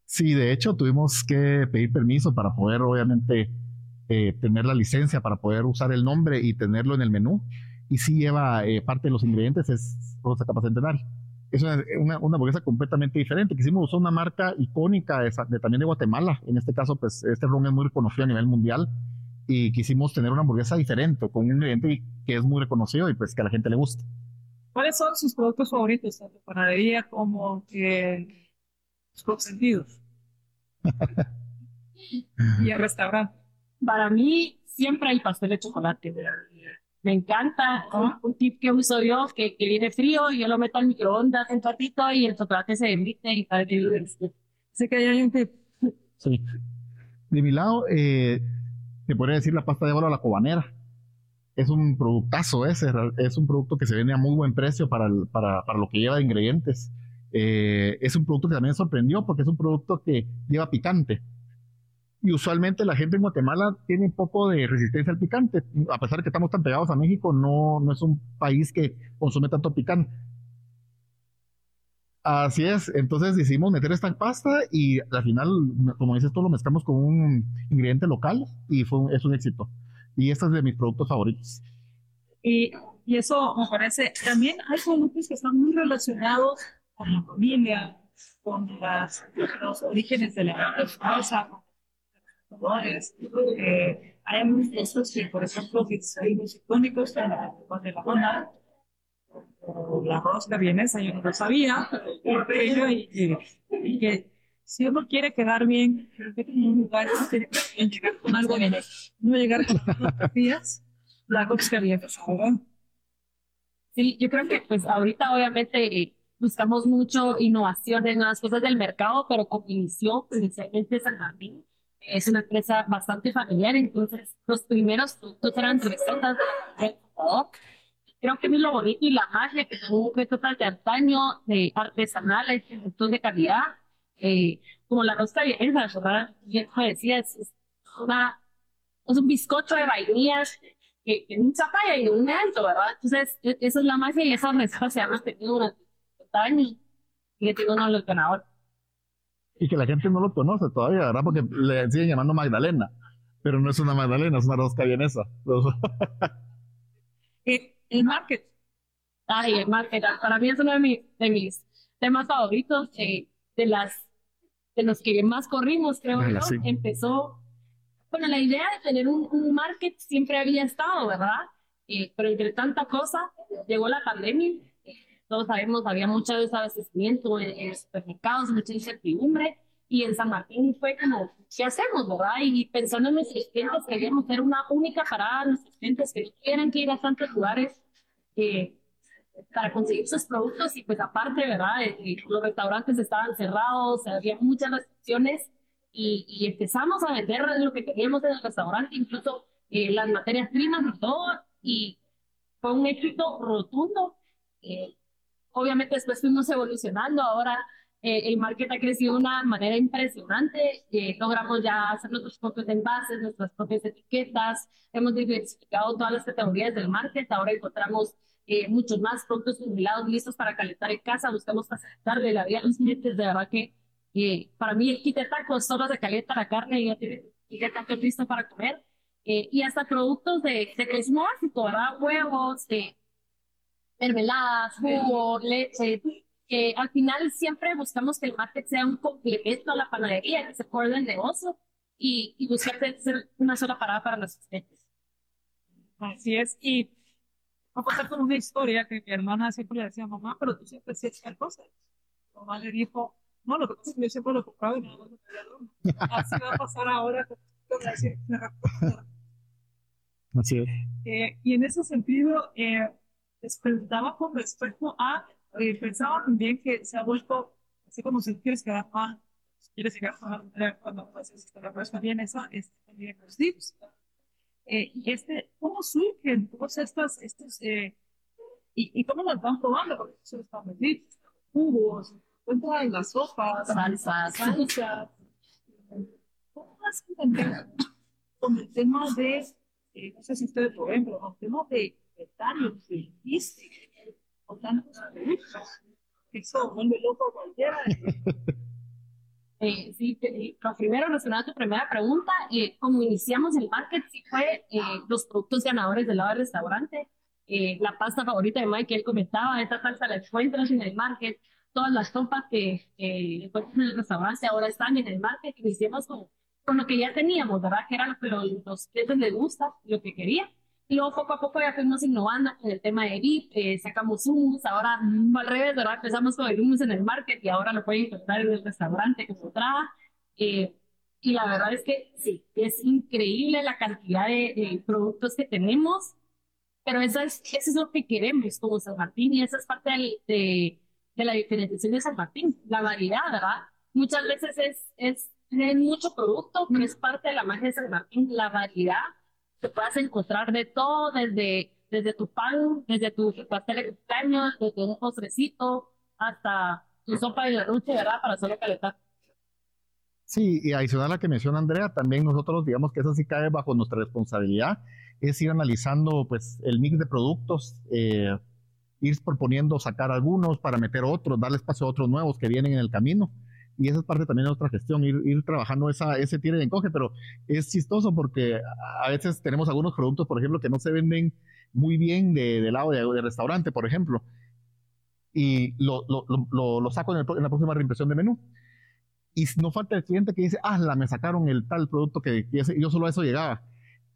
[SPEAKER 4] Sí, de hecho tuvimos que pedir permiso para poder obviamente eh, tener la licencia para poder usar el nombre y tenerlo en el menú. Y sí lleva eh, parte de los ingredientes, es rosa capa centenario. Es una, una, hamburguesa completamente diferente. Quisimos usar una marca icónica también de Guatemala. En este caso, pues este ron es muy reconocido a nivel mundial y quisimos tener una hamburguesa diferente, con un ingrediente que es muy reconocido y pues que a la gente le gusta.
[SPEAKER 2] ¿Cuáles son sus productos favoritos, tanto panadería como que sus consentidos? y el restaurante.
[SPEAKER 3] Para mí, siempre hay pastel de chocolate. Me encanta. ¿no? Un tip que uso yo, que, que, viene frío, y yo lo meto al microondas un ratito y el chocolate se derrite y tal.
[SPEAKER 2] Sé que hay un tip.
[SPEAKER 4] Sí. De mi lado, eh, te podría decir la pasta de oro a la cobanera. Es un productazo ese, es un producto que se vende a muy buen precio para, el, para, para, lo que lleva de ingredientes. Eh, es un producto que también sorprendió porque es un producto que lleva picante. Y usualmente la gente en Guatemala tiene un poco de resistencia al picante. A pesar de que estamos tan pegados a México, no, no es un país que consume tanto picante. Así es, entonces decidimos meter esta pasta y al final, como dices tú, lo mezclamos con un ingrediente local y fue es un éxito. Y este es de mis productos favoritos.
[SPEAKER 2] Y, y eso me parece, también hay productos que están muy relacionados con la familia, con las, los orígenes de la casa, con los eh, hay muchos que, por ejemplo, que son icónicos de la zona, la rosca vienesa, yo no lo sabía, pero y, y, que si uno quiere quedar bien, en un lugar tiene llegar con algo bien, no llegar con fotografías, la rosca vienesa, ¿verdad?
[SPEAKER 3] Sí, yo creo que pues ahorita obviamente buscamos mucho innovación en las cosas del mercado, pero como inició inicialmente San Martín, es una empresa bastante familiar, entonces los primeros productos eran recetas de creo que es lo bonito y la magia que son recetas de antaño, de artesanales, de de calidad, eh, como la rosca vienesa, ¿verdad? Bien decía, es, es, una, es un bizcocho de vainillas que, que nunca falla y un evento, ¿verdad? Entonces, e, esa es la magia y esa receta se ha mantenido durante 50 años y que tiene uno de los ganadores.
[SPEAKER 4] Y que la gente no lo conoce todavía, ¿verdad? Porque le siguen llamando Magdalena, pero no es una Magdalena, es una rosca vienesa.
[SPEAKER 2] El market.
[SPEAKER 3] Ay, el market, para mí es uno de mis, de mis temas favoritos eh, de las de los que más corrimos, creo
[SPEAKER 4] Ala,
[SPEAKER 3] yo.
[SPEAKER 4] sí.
[SPEAKER 3] Empezó, bueno, la idea de tener un, un market siempre había estado, ¿verdad? Eh, pero entre tanta cosa, llegó la pandemia. eh, Todos sabemos, había mucho desabastecimiento en, en los supermercados, mucha incertidumbre. Y en San Martín fue como, ¿qué hacemos, verdad? Y pensando en nuestros clientes, queríamos ser una única parada, nuestros clientes que tuvieran que ir a tantos lugares eh, para conseguir sus productos. Y pues aparte, ¿verdad? Eh, eh, los restaurantes estaban cerrados, había muchas restricciones. Y, y empezamos a vender lo que teníamos en el restaurante, incluso eh, las materias primas y todo. Y fue un éxito rotundo. Eh, obviamente después fuimos evolucionando. Ahora eh, el market ha crecido de una manera impresionante. Eh, logramos ya hacer nuestros propios envases, nuestras propias etiquetas. Hemos diversificado todas las categorías del market. Ahora encontramos eh, muchos más productos congelados listos para calentar en casa. Buscamos facilitarle la vida a los clientes. De verdad que eh, para mí el kit de tacos solo se calienta la carne y ya tiene el kit de tacos listo para comer. Eh, y hasta productos de, de consumo básico, ¿verdad? Huevos, de mermeladas, jugo, leche. Que al final siempre buscamos que el market sea un complemento a la panadería, que se pueda el negocio y, y buscar ser una sola parada para nuestros clientes.
[SPEAKER 2] Así es. Y voy a contar con una historia que mi hermana siempre le decía, mamá, pero tú siempre hacías tal cosa. Mi mamá le dijo, no, lo que pasa es que yo siempre lo compraba y no lo compraba. Así va a pasar ahora con la-
[SPEAKER 4] Así es.
[SPEAKER 2] Eh, y en ese sentido, eh, les preguntaba con respecto a, eh, pensaba también que se ha vuelto, así como si quieres quedar mal, si quieres llegar a cuando pues, este, la persona bien eso, es también los dips. Eh, y este, ¿cómo surgen todos estos, estos eh, y, y cómo los van probando? Porque eso están los dips, jugos, encuentran las sopas,
[SPEAKER 3] Salsas.
[SPEAKER 2] salsas. ¿Cómo vas a entender con el tema de eh, no sé si ustedes lo ven, pero con temas de inventarios, de
[SPEAKER 3] Eh, sí, eh, primero, relacionado a tu primera pregunta, eh, como iniciamos el market, sí fue eh, los productos ganadores del lado del restaurante. La pasta favorita de Mike, que él comentaba, esta salsa la encuentras en el market. Todas las sopas que encuentras en el restaurante ahora están en el market. Iniciamos con, con lo que ya teníamos, ¿verdad? Que era lo que los, los clientes les gusta, lo que querían. Y luego poco a poco ya fuimos innovando con el tema de VIP, eh, sacamos hummus, ahora fue al revés, ¿verdad? Empezamos con el hummus en el market y ahora lo pueden encontrar en el restaurante como entrada. Eh, y la verdad es que sí, es increíble la cantidad de, de productos que tenemos, pero eso es, eso es lo que queremos como San Martín y esa es parte del- de, de la diferenciación de San Martín, la variedad, ¿verdad? Muchas veces es, es tener mucho producto, pero es parte de la magia de San Martín, la variedad que puedas encontrar de todo, desde, desde tu pan, desde tu pastel de desde un postrecito, hasta tu sopa de la noche, ¿verdad? Para solo calentar.
[SPEAKER 4] Sí, y adicional a la que menciona Andrea, también nosotros digamos que eso sí cae bajo nuestra responsabilidad, es ir analizando pues el mix de productos, eh, ir proponiendo sacar algunos para meter otros, darle espacio a otros nuevos que vienen en el camino. Y esa es parte también de nuestra gestión, ir, ir trabajando esa, ese tire y encoge, pero es chistoso porque a veces tenemos algunos productos, por ejemplo, que no se venden muy bien de, de lado de, de restaurante, por ejemplo, y lo, lo, lo, lo saco en, el, en la próxima reimpresión de menú y no falta el cliente que dice, ah, la me sacaron el tal producto que, que ese- yo solo a eso llegaba.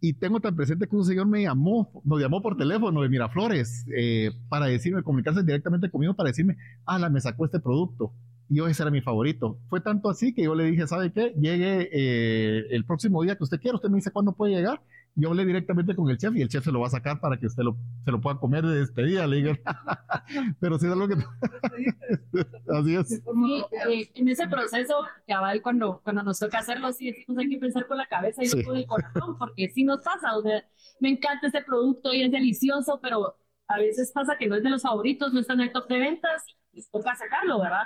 [SPEAKER 4] Y tengo tan presente que un señor me llamó, nos llamó por teléfono de Miraflores eh, para decirme, comunicarse directamente conmigo para decirme, ah, la me sacó este producto. Y yo ese era mi favorito. Fue tanto así que yo le dije, ¿sabe qué? Llegue eh, el próximo día que usted quiera, usted me dice cuándo puede llegar. Yo hablé directamente con el chef y el chef se lo va a sacar para que usted lo, se lo pueda comer de despedida. Le digo, pero sí es algo que... así es.
[SPEAKER 2] Propia.
[SPEAKER 3] eh, en ese proceso, cabal, cuando, cuando nos toca hacerlo, sí decimos hay que pensar con la cabeza y
[SPEAKER 4] Sí.
[SPEAKER 3] no con el corazón, porque sí nos pasa, o sea, me encanta este producto y es delicioso, pero a veces pasa que no es de los favoritos, no está en el top de ventas, y toca sacarlo, ¿verdad?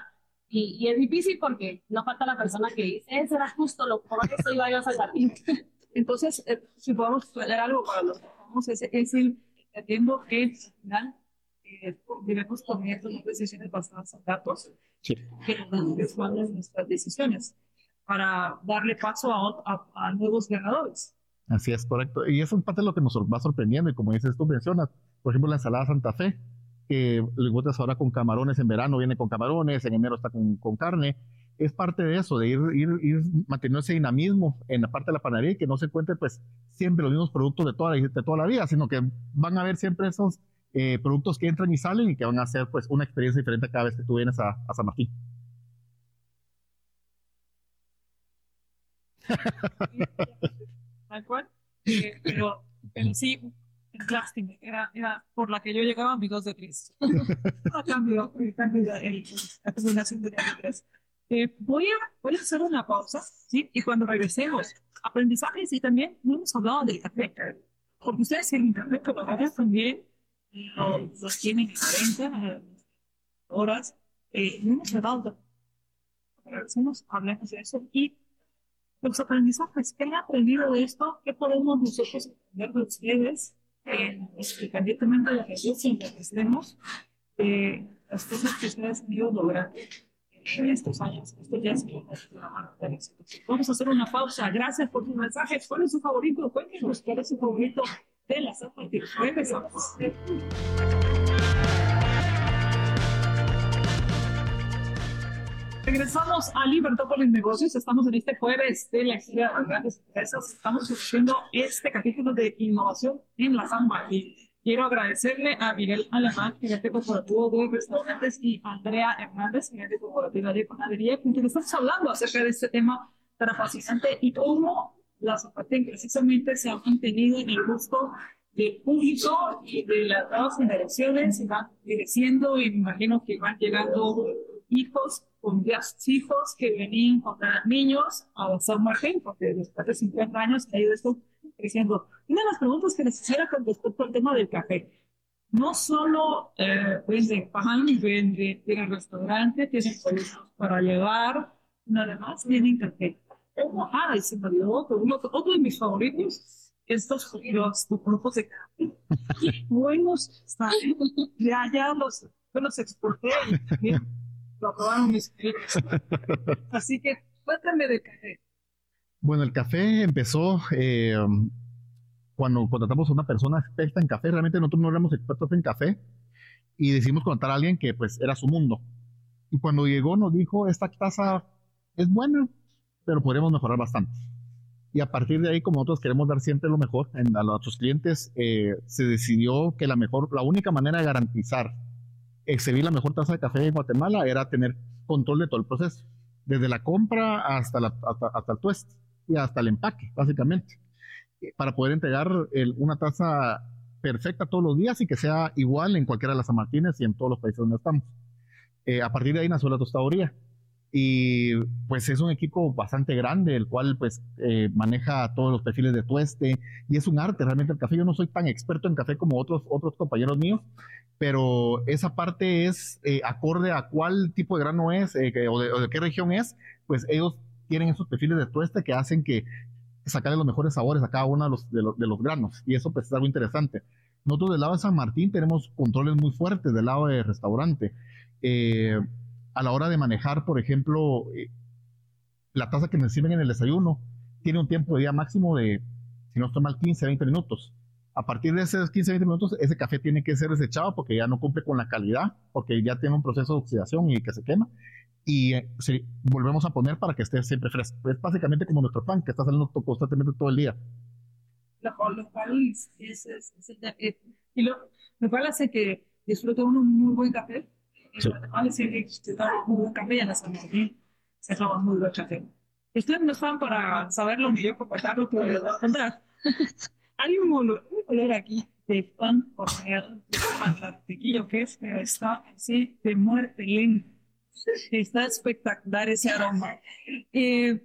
[SPEAKER 3] Y, y es difícil porque no falta la persona que dice, ese era justo lo por eso iba yo a sacar.
[SPEAKER 2] Entonces, eh, si podemos traer algo para los que vamos, es, es el entendiendo que al final eh, debemos tomar las decisiones basadas en datos
[SPEAKER 4] Sí.
[SPEAKER 2] que nos dan nuestras decisiones para darle paso a, a, a nuevos ganadores.
[SPEAKER 4] Así es, correcto. Y eso es parte de lo que nos va sorprendiendo. Y como dices tú, mencionas, por ejemplo, la ensalada Santa Fe. Que lo encuentras ahora con camarones en verano, viene con camarones, en enero está con, carne. Es parte de eso, de ir, ir, ir manteniendo ese dinamismo en la parte de la panadería y que no se encuentre pues siempre los mismos productos de toda, de toda la vida, sino que van a haber siempre esos eh, productos que entran y salen y que van a ser pues una experiencia diferente cada vez que tú vienes a, San Martín.
[SPEAKER 2] Tal cual. Eh, pero sí, lástima, era, era por la que yo llegaba, amigos de Cristo. A cambio, el cambio de la combinación de letras. Eh, voy, a, voy a hacer una pausa, ¿sí? Y cuando regresemos, aprendizajes y también no hemos hablado del café. Porque ustedes en internet, ahora también lo- los tienen en 40 horas. Eh, no hemos hablado regresemos, hablemos de eso y los aprendizajes, ¿qué han aprendido de esto? ¿Qué podemos nosotros aprender de ustedes? Eh, independientemente de región en que estemos, eh, las cosas que ustedes han ido logrando en estos años. Esto ya es una éxito. Vamos a hacer una pausa. Gracias por sus mensajes. ¿Cuál es su favorito? Cuéntenos cuál es su favorito de la San Martín. Regresamos. A Libertópolis Negocios. Estamos en este jueves de la historia de las grandes empresas. Estamos haciendo este capítulo de innovación en la San Martín. Quiero agradecerle a Miguel Alemán, gerente corporativo de restaurantes, y Andrea Hernández, gerente corporativa de panadería, con quien estamos hablando acerca de este tema tan fascinante y cómo la San Martín precisamente se ha mantenido en el gusto del público y de las nuevas generaciones y van creciendo y me imagino que van llegando hijos con 10 hijos que venían con niños a San Martín, porque después de 50 años ha ido esto creciendo. Una de las preguntas que les hiciera con respecto al tema del café. No solo eh, venden pan, venden, tienen restaurante, tienen productos para llevar, nada más tienen café. Ah, y se me olvidó otro, uno- de mis favoritos, estos los grupos de café. Qué buenos. Ya, ya los, los exporté lo aprobaron mis clientes. Así que cuéntame de café.
[SPEAKER 4] Bueno, el café empezó eh, cuando contratamos a una persona experta en café. Realmente nosotros no éramos expertos en café y decidimos contratar a alguien que pues era su mundo. Y cuando llegó nos dijo, esta taza es buena, pero podríamos mejorar bastante. Y a partir de ahí, como nosotros queremos dar siempre lo mejor en- a nuestros clientes, eh, se decidió que la mejor, la única manera de garantizar exhibir la mejor taza de café en Guatemala era tener control de todo el proceso, desde la compra hasta, la, hasta, hasta el tuest y hasta el empaque, básicamente, eh, para poder entregar el- una taza perfecta todos los días y que sea igual en cualquiera de las San Martínez y en todos los países donde estamos. Eh, a partir de ahí nació la tostadoría. Y pues es un equipo bastante grande, el cual pues eh, maneja todos los perfiles de tueste y es un arte realmente el café. Yo no soy tan experto en café como otros, otros compañeros míos, pero esa parte es eh, acorde a cuál tipo de grano es eh, o, de, qué región es, pues ellos tienen esos perfiles de tueste que hacen que sacarle los mejores sabores a cada uno de los, de los, granos y eso pues es algo interesante. Nosotros del lado de San Martín tenemos controles muy fuertes del lado de restaurante. A la hora de manejar, por ejemplo, eh, la taza que me sirven en el desayuno tiene un tiempo de día máximo de, si no estoy mal, 15, 20 minutos. A partir de esos 15, 20 minutos, ese café tiene que ser desechado porque ya no cumple con la calidad, porque ya tiene un proceso de oxidación y que se quema. Y eh, sí, volvemos a poner para que esté siempre fresco. Es básicamente como nuestro pan, que está saliendo constantemente todo el día.
[SPEAKER 2] lo lo cual es, es, es- y lo, lo cual hace que disfrute uno un muy buen café. Y y la se toma muy buen café. Ustedes no están para saberlo ni yo compartirlo, pero les voy a contar. Hay un olor, aquí de pan horneado, de mantequillo que es, pero está así de muerte lenta. Está espectacular ese aroma. Eh,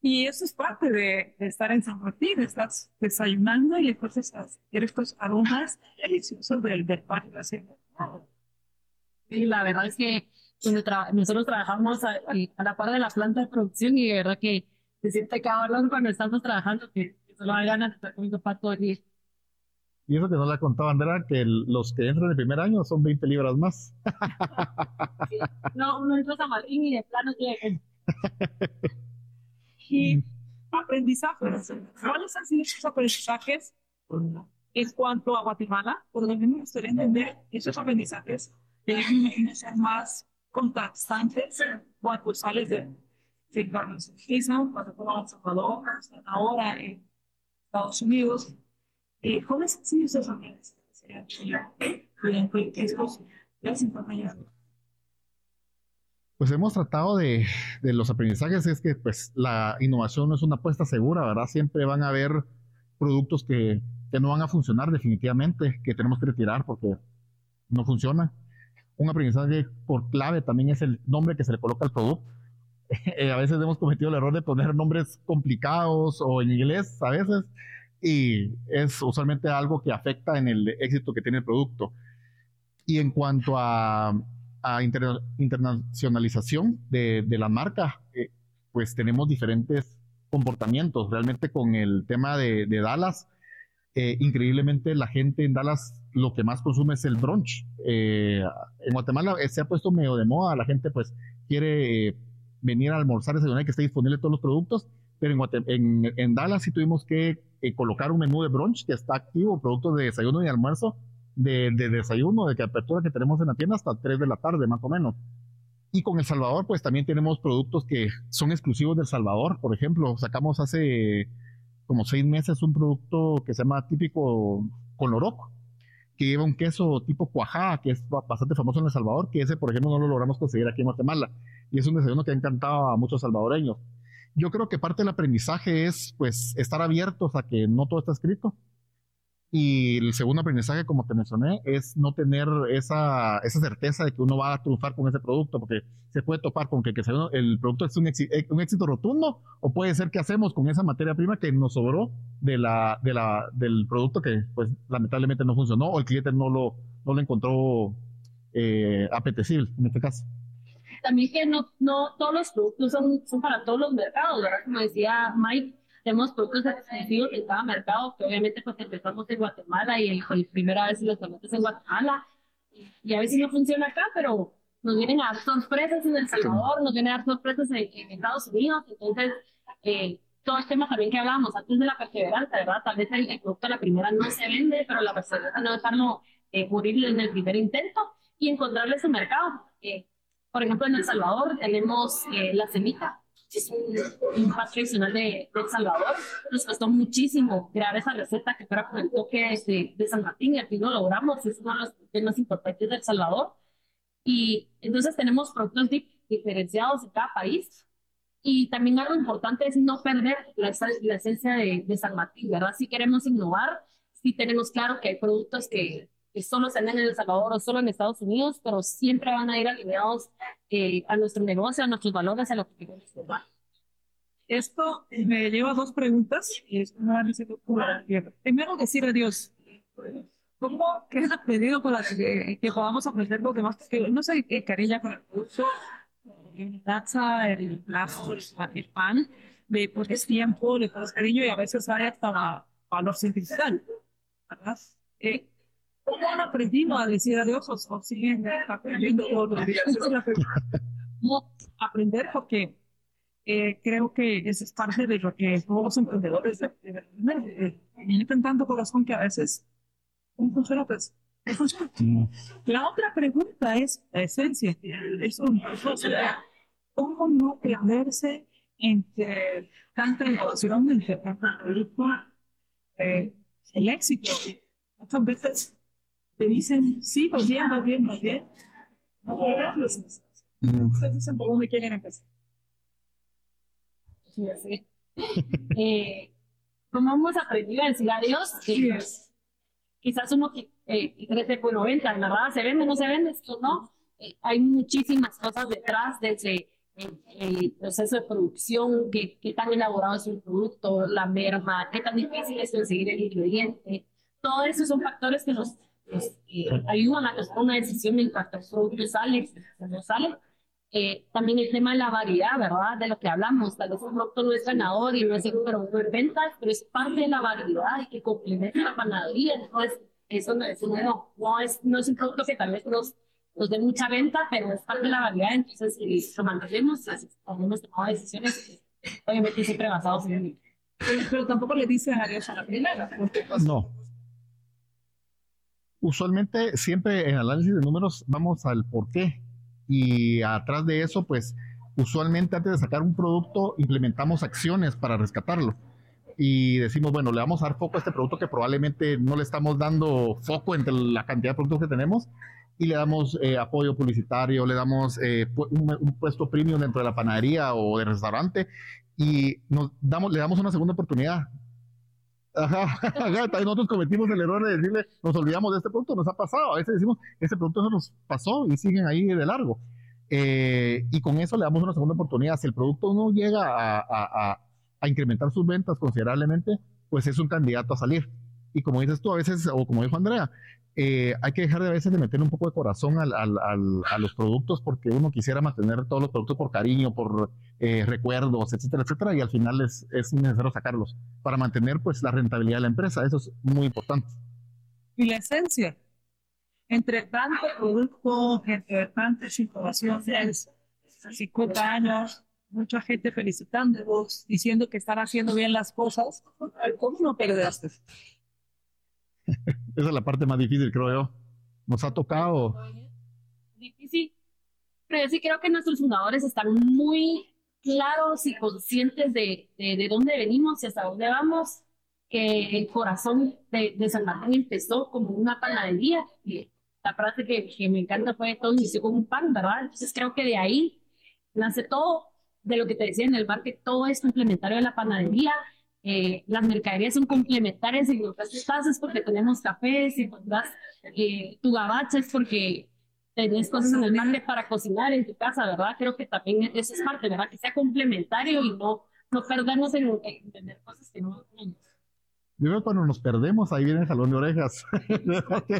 [SPEAKER 2] y eso es parte de, de estar en San Martín, estás desayunando y entonces tienes estos aromas deliciosos del, del pan recién.
[SPEAKER 3] Y la verdad es que tra- nosotros trabajamos a, a la par de la planta de producción y de verdad que se siente olor cuando estamos trabajando que, que solo hay ganas de estar comiendo pan todo el día.
[SPEAKER 4] Y eso que no le ha contado Andrea, que el- los que entran el primer año son 20 libras más.
[SPEAKER 3] No, uno entra a Martín y de plano llega.
[SPEAKER 2] Y aprendizajes. ¿Cuáles han sido sus aprendizajes En cuanto a Guatemala, por lo menos me gustaría entender esos aprendizajes que son más contrastantes cuando sales de, de cuando se cuando fue a El Salvador, ahora en Estados Unidos. Eh, ¿Cómo es así esos aprendizajes?
[SPEAKER 4] Pues hemos tratado de, de, los aprendizajes, es que pues la innovación no es una apuesta segura, ¿verdad? Siempre van a haber productos que, que no van a funcionar definitivamente, que tenemos que retirar porque no funcionan. Un aprendizaje por clave también es el nombre que se le coloca al producto. a veces hemos cometido el error de poner nombres complicados o en inglés a veces y es usualmente algo que afecta en el éxito que tiene el producto. Y en cuanto a, a internacionalización de, de, la marca, eh, pues tenemos diferentes comportamientos. Realmente con el tema de, de Dallas, eh, increíblemente la gente en Dallas lo que más consume es el brunch. Eh, en Guatemala se ha puesto medio de moda, la gente pues quiere venir a almorzar, desayunar, que esté disponible todos los productos, pero en, Dallas sí tuvimos que eh, colocar un menú de brunch que está activo, productos de desayuno y almuerzo, de, de, desayuno, de que apertura que tenemos en la tienda hasta 3 de la tarde, más o menos. Y con El Salvador, pues también tenemos productos que son exclusivos del Salvador. Por ejemplo, sacamos hace como seis meses un producto que se llama típico coloroco, que lleva un queso tipo cuajá, que es bastante famoso en El Salvador, que ese, por ejemplo, no lo logramos conseguir aquí en Guatemala. Y es un desayuno que ha encantado a muchos salvadoreños yo creo que parte del aprendizaje es pues estar abiertos a que no todo está escrito. Y el segundo aprendizaje, como te mencioné, es no tener esa, esa certeza de que uno va a triunfar con ese producto, porque se puede topar con que, que el producto es un, eh, un, éxito rotundo, o puede ser que hacemos con esa materia prima que nos sobró de la, de la, del producto que pues lamentablemente no funcionó, o el cliente no lo, no lo encontró eh, apetecible en este caso
[SPEAKER 3] también que no, no todos los productos son, son para todos los mercados. Como decía Mike, tenemos productos exclusivos en cada mercado, que obviamente pues empezamos en Guatemala y el, primera vez los tomates en Guatemala, y a veces no funciona acá, pero nos vienen a dar sorpresas en El Salvador, nos vienen a dar sorpresas en, Estados Unidos, entonces eh, todo el tema también que hablábamos antes de la perseverancia, ¿verdad? Tal vez el, producto a la primera no se vende, pero la perseverancia no dejarlo eh, morir desde el primer intento y encontrarle su mercado. Eh, por ejemplo, en El Salvador tenemos eh, la semita, es un, un tradicional de, El Salvador. Nos costó muchísimo crear esa receta que fuera con el toque de, de San Martín y al fin lo logramos. Es uno de los temas importantes de El Salvador. Y entonces tenemos productos diferenciados en cada país. Y también algo importante es no perder la, la esencia de, de, San Martín, ¿verdad? Si queremos innovar, si tenemos claro que hay productos que que solo se venden en El Salvador o solo en Estados Unidos, pero siempre van a ir alineados eh, a nuestro negocio, a nuestros valores, a lo que queremos
[SPEAKER 2] Esto me lleva a dos preguntas. Y Primero, decir adiós. ¿Cómo que has pedido para que, que, podamos aprender lo demás? Porque no sé qué carilla con el curso, el taza, el plazo, el pan, de pues es tiempo, le pones cariño y a veces hay hasta valor sentimental. ¿Verdad? Eh, ¿Cómo han aprendido a decir adiós o, siguen aprendiendo aprender porque eh, creo que eso es parte de lo que todos los emprendedores de, tanto corazón que a veces no funciona, pues funciona. La otra pregunta es la esencia. Eso, o sea, ¿Cómo no perderse entre tanta innovación, entre tanta producto, eh, el éxito? Muchas veces te dicen, sí, pues bien, va bien, va bien. No Ustedes dicen por dónde quieren empezar. Sí, así.
[SPEAKER 3] eh, como hemos aprendido a decir adiós, eh, quizás uno que eh, crece por 90, ¿verdad? ¿Se vende o no se vende? Esto no. Eh, hay muchísimas cosas detrás de ese el, proceso de producción, qué, qué tan elaborado es un producto, la merma, qué tan difícil es conseguir el ingrediente. Todo eso son factores que nos pues, eh, ayudan a tomar una decisión en cuanto al producto sale, no sale. Eh, también el tema de la variedad, ¿verdad? De lo que hablamos. Tal vez un producto no es ganador y no es pero no es ventas, pero es parte de la variedad y que complementa la panadería. Entonces, eso no es, no, no, es, no es un producto que tal vez nos, nos dé mucha venta, pero es parte de la variedad. Entonces, si lo mantenemos, hemos tomado decisiones, obviamente siempre basados en
[SPEAKER 2] pero, pero tampoco le dicen adiós a la primera.
[SPEAKER 4] No. Usualmente, siempre en análisis de números vamos al por qué. Y atrás de eso, pues, usualmente antes de sacar un producto, implementamos acciones para rescatarlo. Y decimos, bueno, le vamos a dar foco a este producto que probablemente no le estamos dando foco entre la cantidad de productos que tenemos y le damos eh, apoyo publicitario, le damos eh, un, un, puesto premium dentro de la panadería o del restaurante y le damos una segunda oportunidad. Ajá, ajá, nosotros cometimos el error de decirle, nos olvidamos de este producto, nos ha pasado. A veces decimos, este producto no nos pasó y siguen ahí de largo. Eh, y con eso le damos una segunda oportunidad. Si el producto no llega a, a, a, incrementar sus ventas considerablemente, pues es un candidato a salir. Y como dices tú, a veces, o como dijo Andrea, eh, hay que dejar de a veces de meter un poco de corazón al, al, al, a los productos porque uno quisiera mantener todos los productos por cariño, por eh, recuerdos, etcétera, etcétera, y al final es, es necesario sacarlos para mantener pues la rentabilidad de la empresa. Eso es muy importante.
[SPEAKER 2] Y la esencia, entre tanto producto, entre tantas innovaciones, 50 años, mucha gente felicitándolos, diciendo que están haciendo bien las cosas, ¿cómo no perderse?
[SPEAKER 4] Esa es la parte más difícil, creo yo. Nos ha tocado.
[SPEAKER 3] Difícil. Pero sí creo que nuestros fundadores están muy claros y conscientes de, de, de dónde venimos y hasta dónde vamos. Que el corazón de, San Martín empezó como una panadería. Y la frase que, que me encanta fue: todo inició con un pan, ¿verdad? Entonces creo que de ahí nace todo de lo que te decía en el bar, que todo es complementario de la panadería eh, las mercaderías son complementarias que estás es porque tenemos café, si encontrás eh, tu gabacha es porque tenés cosas en el market para cocinar en tu casa, ¿verdad? Creo que también eso es parte, ¿verdad? Que sea complementario y no, no perdernos en, entender cosas que no tenemos.
[SPEAKER 4] Yo creo que cuando nos perdemos, ahí viene el jalón de orejas.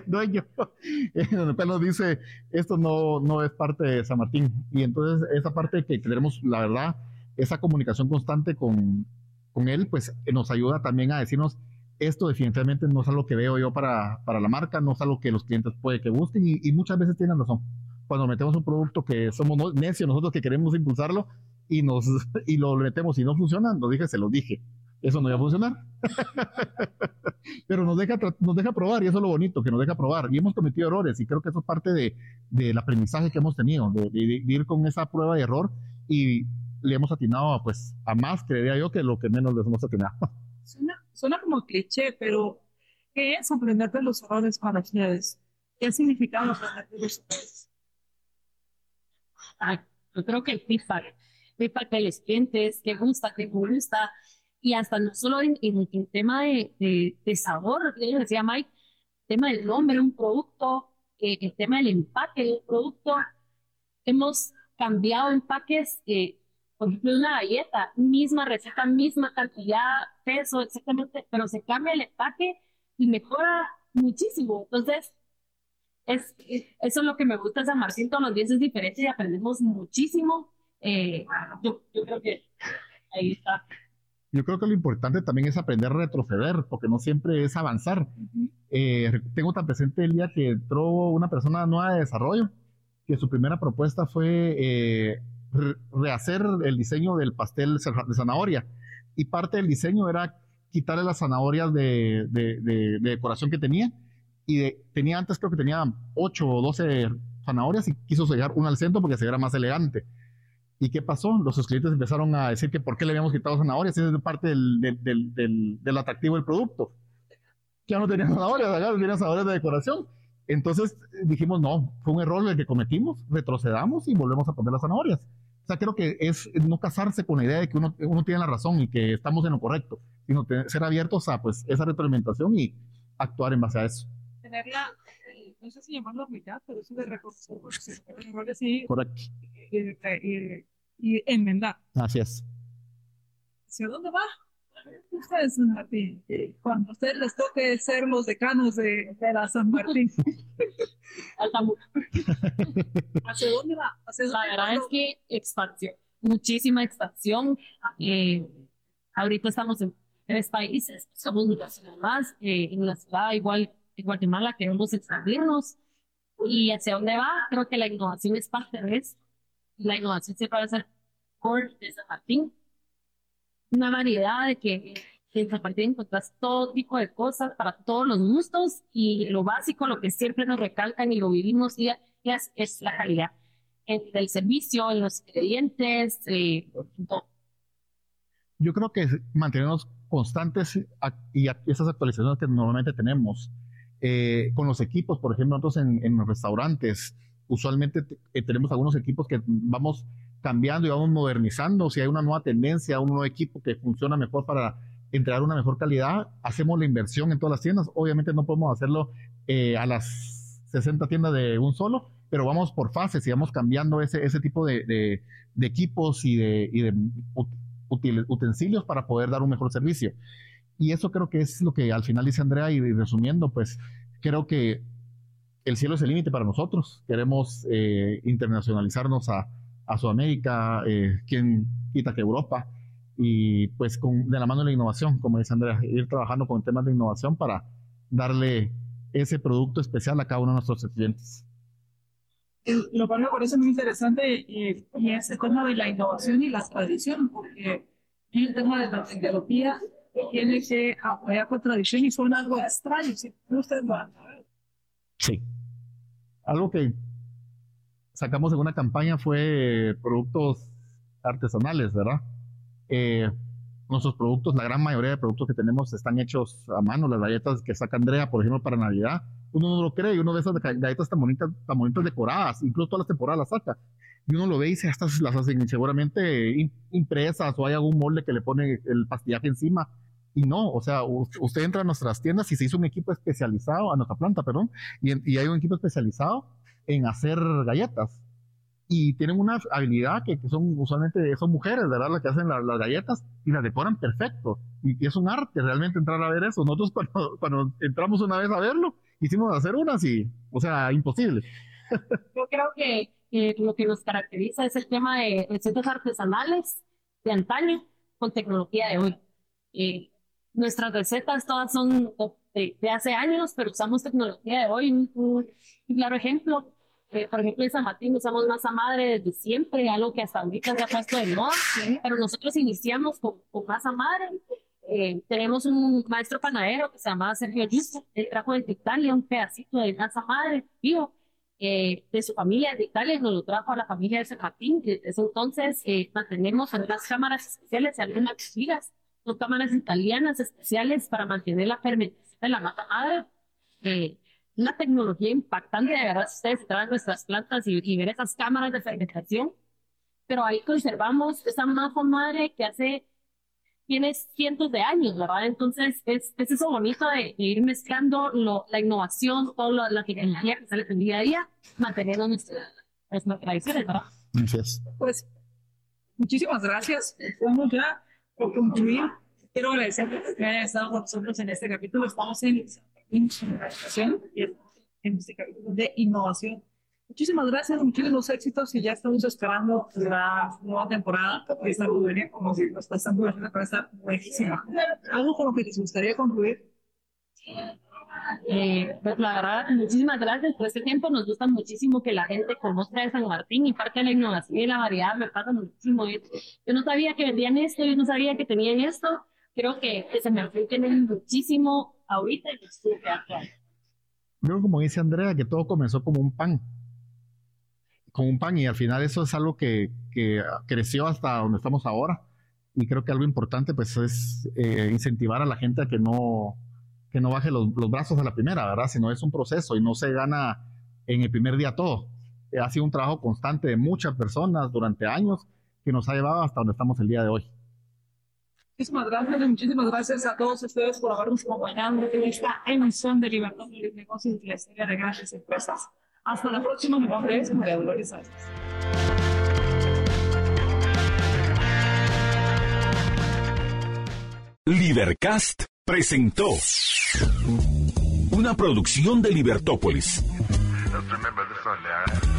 [SPEAKER 4] no, yo. Donde nos dice, esto no, no es parte de San Martín. Y entonces, esa parte que tenemos, la verdad, esa comunicación constante con, con él, pues nos ayuda también a decirnos, esto definitivamente no es algo que veo yo para, para la marca, no es algo que los clientes puede que busquen y, muchas veces tienen razón. Cuando metemos un producto que somos necios nosotros que queremos impulsarlo y, nos, y lo metemos y no funciona, nos dije, se lo dije, eso no iba a funcionar. Pero nos deja, nos deja probar y eso es lo bonito, que nos deja probar. Y hemos cometido errores y creo que eso es parte de, del aprendizaje que hemos tenido, de, de, de ir con esa prueba de error y le hemos atinado pues a más, creería yo, que lo que menos les hemos atinado.
[SPEAKER 2] Suena, suena como cliché, pero ¿qué es aprender de los errores para ustedes? ¿Qué ha significado aprender de los errores?
[SPEAKER 3] Ah, yo creo que el feedback, feedback de los clientes, que gusta, que gusta, y hasta no solo en, en, en tema de, de, de sabor, yo decía Mike, tema del nombre de un producto, eh, el tema del empaque de un producto, hemos cambiado empaques eh, por ejemplo, una galleta, misma receta, misma cantidad, peso, exactamente, pero se cambia el empaque y mejora muchísimo. Entonces, es, eso es lo que me gusta San Martín, todos los días es diferente y aprendemos muchísimo. Eh, yo, yo creo que ahí está.
[SPEAKER 4] Yo creo que lo importante también es aprender a retroceder, porque no siempre es avanzar. Uh -huh. eh, tengo tan presente el día que entró una persona nueva de desarrollo, que su primera propuesta fue eh, rehacer el diseño del pastel de zanahoria. Y parte del diseño era quitarle las zanahorias de, de, de, de decoración que tenía. Y tenía antes, creo que tenía 8 o 12 zanahorias y quiso sellar una al centro porque se viera más elegante. ¿Y qué pasó? Los clientes empezaron a decir que por qué le habíamos quitado zanahorias. Esa es parte del, del, del, del, atractivo del producto. Ya no tenía zanahorias, acá tenía zanahorias de decoración. Entonces dijimos, no, fue un error el que cometimos, retrocedamos y volvemos a poner las zanahorias. Sea, creo que es no casarse con la idea de que uno, uno tiene la razón y que estamos en lo correcto, sino ser abiertos a pues, esa retroalimentación y actuar en base a eso.
[SPEAKER 2] Tenerla, no sé si llamarlo humildad, pero eso de reconocer errores sí.
[SPEAKER 4] Correcto.
[SPEAKER 2] Y, y, y, enmendar.
[SPEAKER 4] Así es.
[SPEAKER 2] ¿Hacia dónde va? Ustedes, San Martín, cuando a ustedes les toque ser los decanos de, de la San Martín. ¿Hacia dónde va? ¿Hacia dónde
[SPEAKER 3] la verdad es que expansión, muchísima expansión. Eh, ahorita estamos en tres países, somos más, eh, en la ciudad igual en Guatemala queremos expandirnos. ¿Y hacia dónde va? Creo que la innovación es parte de eso. La innovación siempre va a ser core de San Martín. Una variedad de que En San Martín encontrás todo tipo de cosas para todos los gustos y lo básico, lo que siempre nos recalcan y lo vivimos día a día es la calidad en el servicio, en los ingredientes, eh, todo.
[SPEAKER 4] Yo creo que mantenernos constantes y esas actualizaciones que normalmente tenemos eh, con los equipos, por ejemplo, nosotros en, en restaurantes, usualmente eh, tenemos algunos equipos que vamos cambiando y vamos modernizando. Si hay una nueva tendencia, un nuevo equipo que funciona mejor para entregar una mejor calidad, hacemos la inversión en todas las tiendas. Obviamente no podemos hacerlo eh, a las 60 tiendas de un solo, pero vamos por fases y vamos cambiando ese, ese tipo de, de, equipos y de, y de utensilios para poder dar un mejor servicio. Y eso creo que es lo que al final dice Andrea y resumiendo, pues creo que el cielo es el límite para nosotros. Queremos eh, internacionalizarnos a, a Sudamérica, eh, quien quita que Europa, y pues con, de la mano de la innovación, como dice Andrea, ir trabajando con temas de innovación para darle ese producto especial a cada uno de nuestros clientes.
[SPEAKER 2] Lo cual me parece muy interesante y, y es el tema de la innovación y la tradición, porque el tema de la tecnología tiene que apoyar con tradición y son algo extraño, si ustedes van a ver.
[SPEAKER 4] Sí. Algo que sacamos en una campaña fue productos artesanales, ¿verdad? Eh, nuestros productos, la gran mayoría de productos que tenemos están hechos a mano. Las galletas que saca Andrea, por ejemplo, para Navidad, uno no lo cree y uno ve esas galletas tan bonitas, tan bonitas decoradas, incluso todas las temporadas las saca. Y uno lo ve y dice, estas las hacen seguramente impresas o hay algún molde que le pone el pastillaje encima. Y no, o sea, usted entra a nuestras tiendas y se hizo un equipo especializado, a nuestra planta, perdón, y, y hay un equipo especializado en hacer galletas. Y tienen una habilidad que, son usualmente son mujeres, ¿verdad? Las que hacen las galletas y las decoran perfecto. Y, es un arte realmente entrar a ver eso. Nosotros cuando, cuando entramos una vez a verlo, hicimos hacer unas y, o sea, imposible.
[SPEAKER 3] Yo creo que lo que nos caracteriza es el tema de recetas artesanales de antaño con tecnología de hoy. Eh, nuestras recetas todas son de, hace años, pero usamos tecnología de hoy. Un, claro ejemplo, eh, por ejemplo, en San Martín usamos masa madre desde siempre, algo que hasta ahorita se ha puesto de moda, pero nosotros iniciamos con, con masa madre. Eh, tenemos un maestro panadero que se llama Sergio Yuso, él trajo de Italia un pedacito de masa madre vivo eh, de su familia de Italia, nos lo trajo a la familia de San Martín. Desde entonces mantenemos algunas cámaras especiales y algunas gigas son cámaras italianas especiales para mantener la fermentación de la mata madre. Eh, una tecnología impactante, de verdad, ustedes entran nuestras plantas y, ver esas cámaras de fermentación. Pero ahí conservamos esa masa madre que hace, tiene cientos de años, ¿verdad? Entonces, es, es eso bonito de, ir mezclando lo, la innovación, toda la tecnología que sale en día a día, manteniendo nuestras, nuestras tradiciones, ¿verdad?
[SPEAKER 4] Gracias.
[SPEAKER 2] Pues, muchísimas gracias. Vamos ya por concluir, quiero agradecer que hayan estado con nosotros en este capítulo. Estamos en innovación en este capítulo de innovación. Muchísimas gracias, muchísimos éxitos y ya estamos esperando la nueva temporada está muy bien, como si nos están para estar buenísima. ¿Algo con lo que les gustaría concluir?
[SPEAKER 3] Eh, pues la verdad, muchísimas gracias por este tiempo. Nos gusta muchísimo que la gente conozca de San Martín y parte de la innovación y la variedad me pasa muchísimo. Yo no sabía que vendían esto, yo no sabía que tenían esto. Creo que, se me tiene muchísimo ahorita y actual.
[SPEAKER 4] Creo, como dice Andrea, que todo comenzó como un pan. Como un pan y al final eso es algo que, creció hasta donde estamos ahora. Y creo que algo importante pues es eh, incentivar a la gente a que no que no baje los, brazos a la primera, ¿verdad? Sino es un proceso y no se gana en el primer día todo. Ha sido un trabajo constante de muchas personas durante años que nos ha llevado hasta donde estamos el día de hoy.
[SPEAKER 2] Muchísimas gracias, muchísimas gracias a todos ustedes por habernos acompañado en esta emisión de Libertad de Negocios y la historia de grandes empresas. Hasta la próxima, mi nombre es María Dolores
[SPEAKER 1] Libercast presentó una producción de Libertópolis.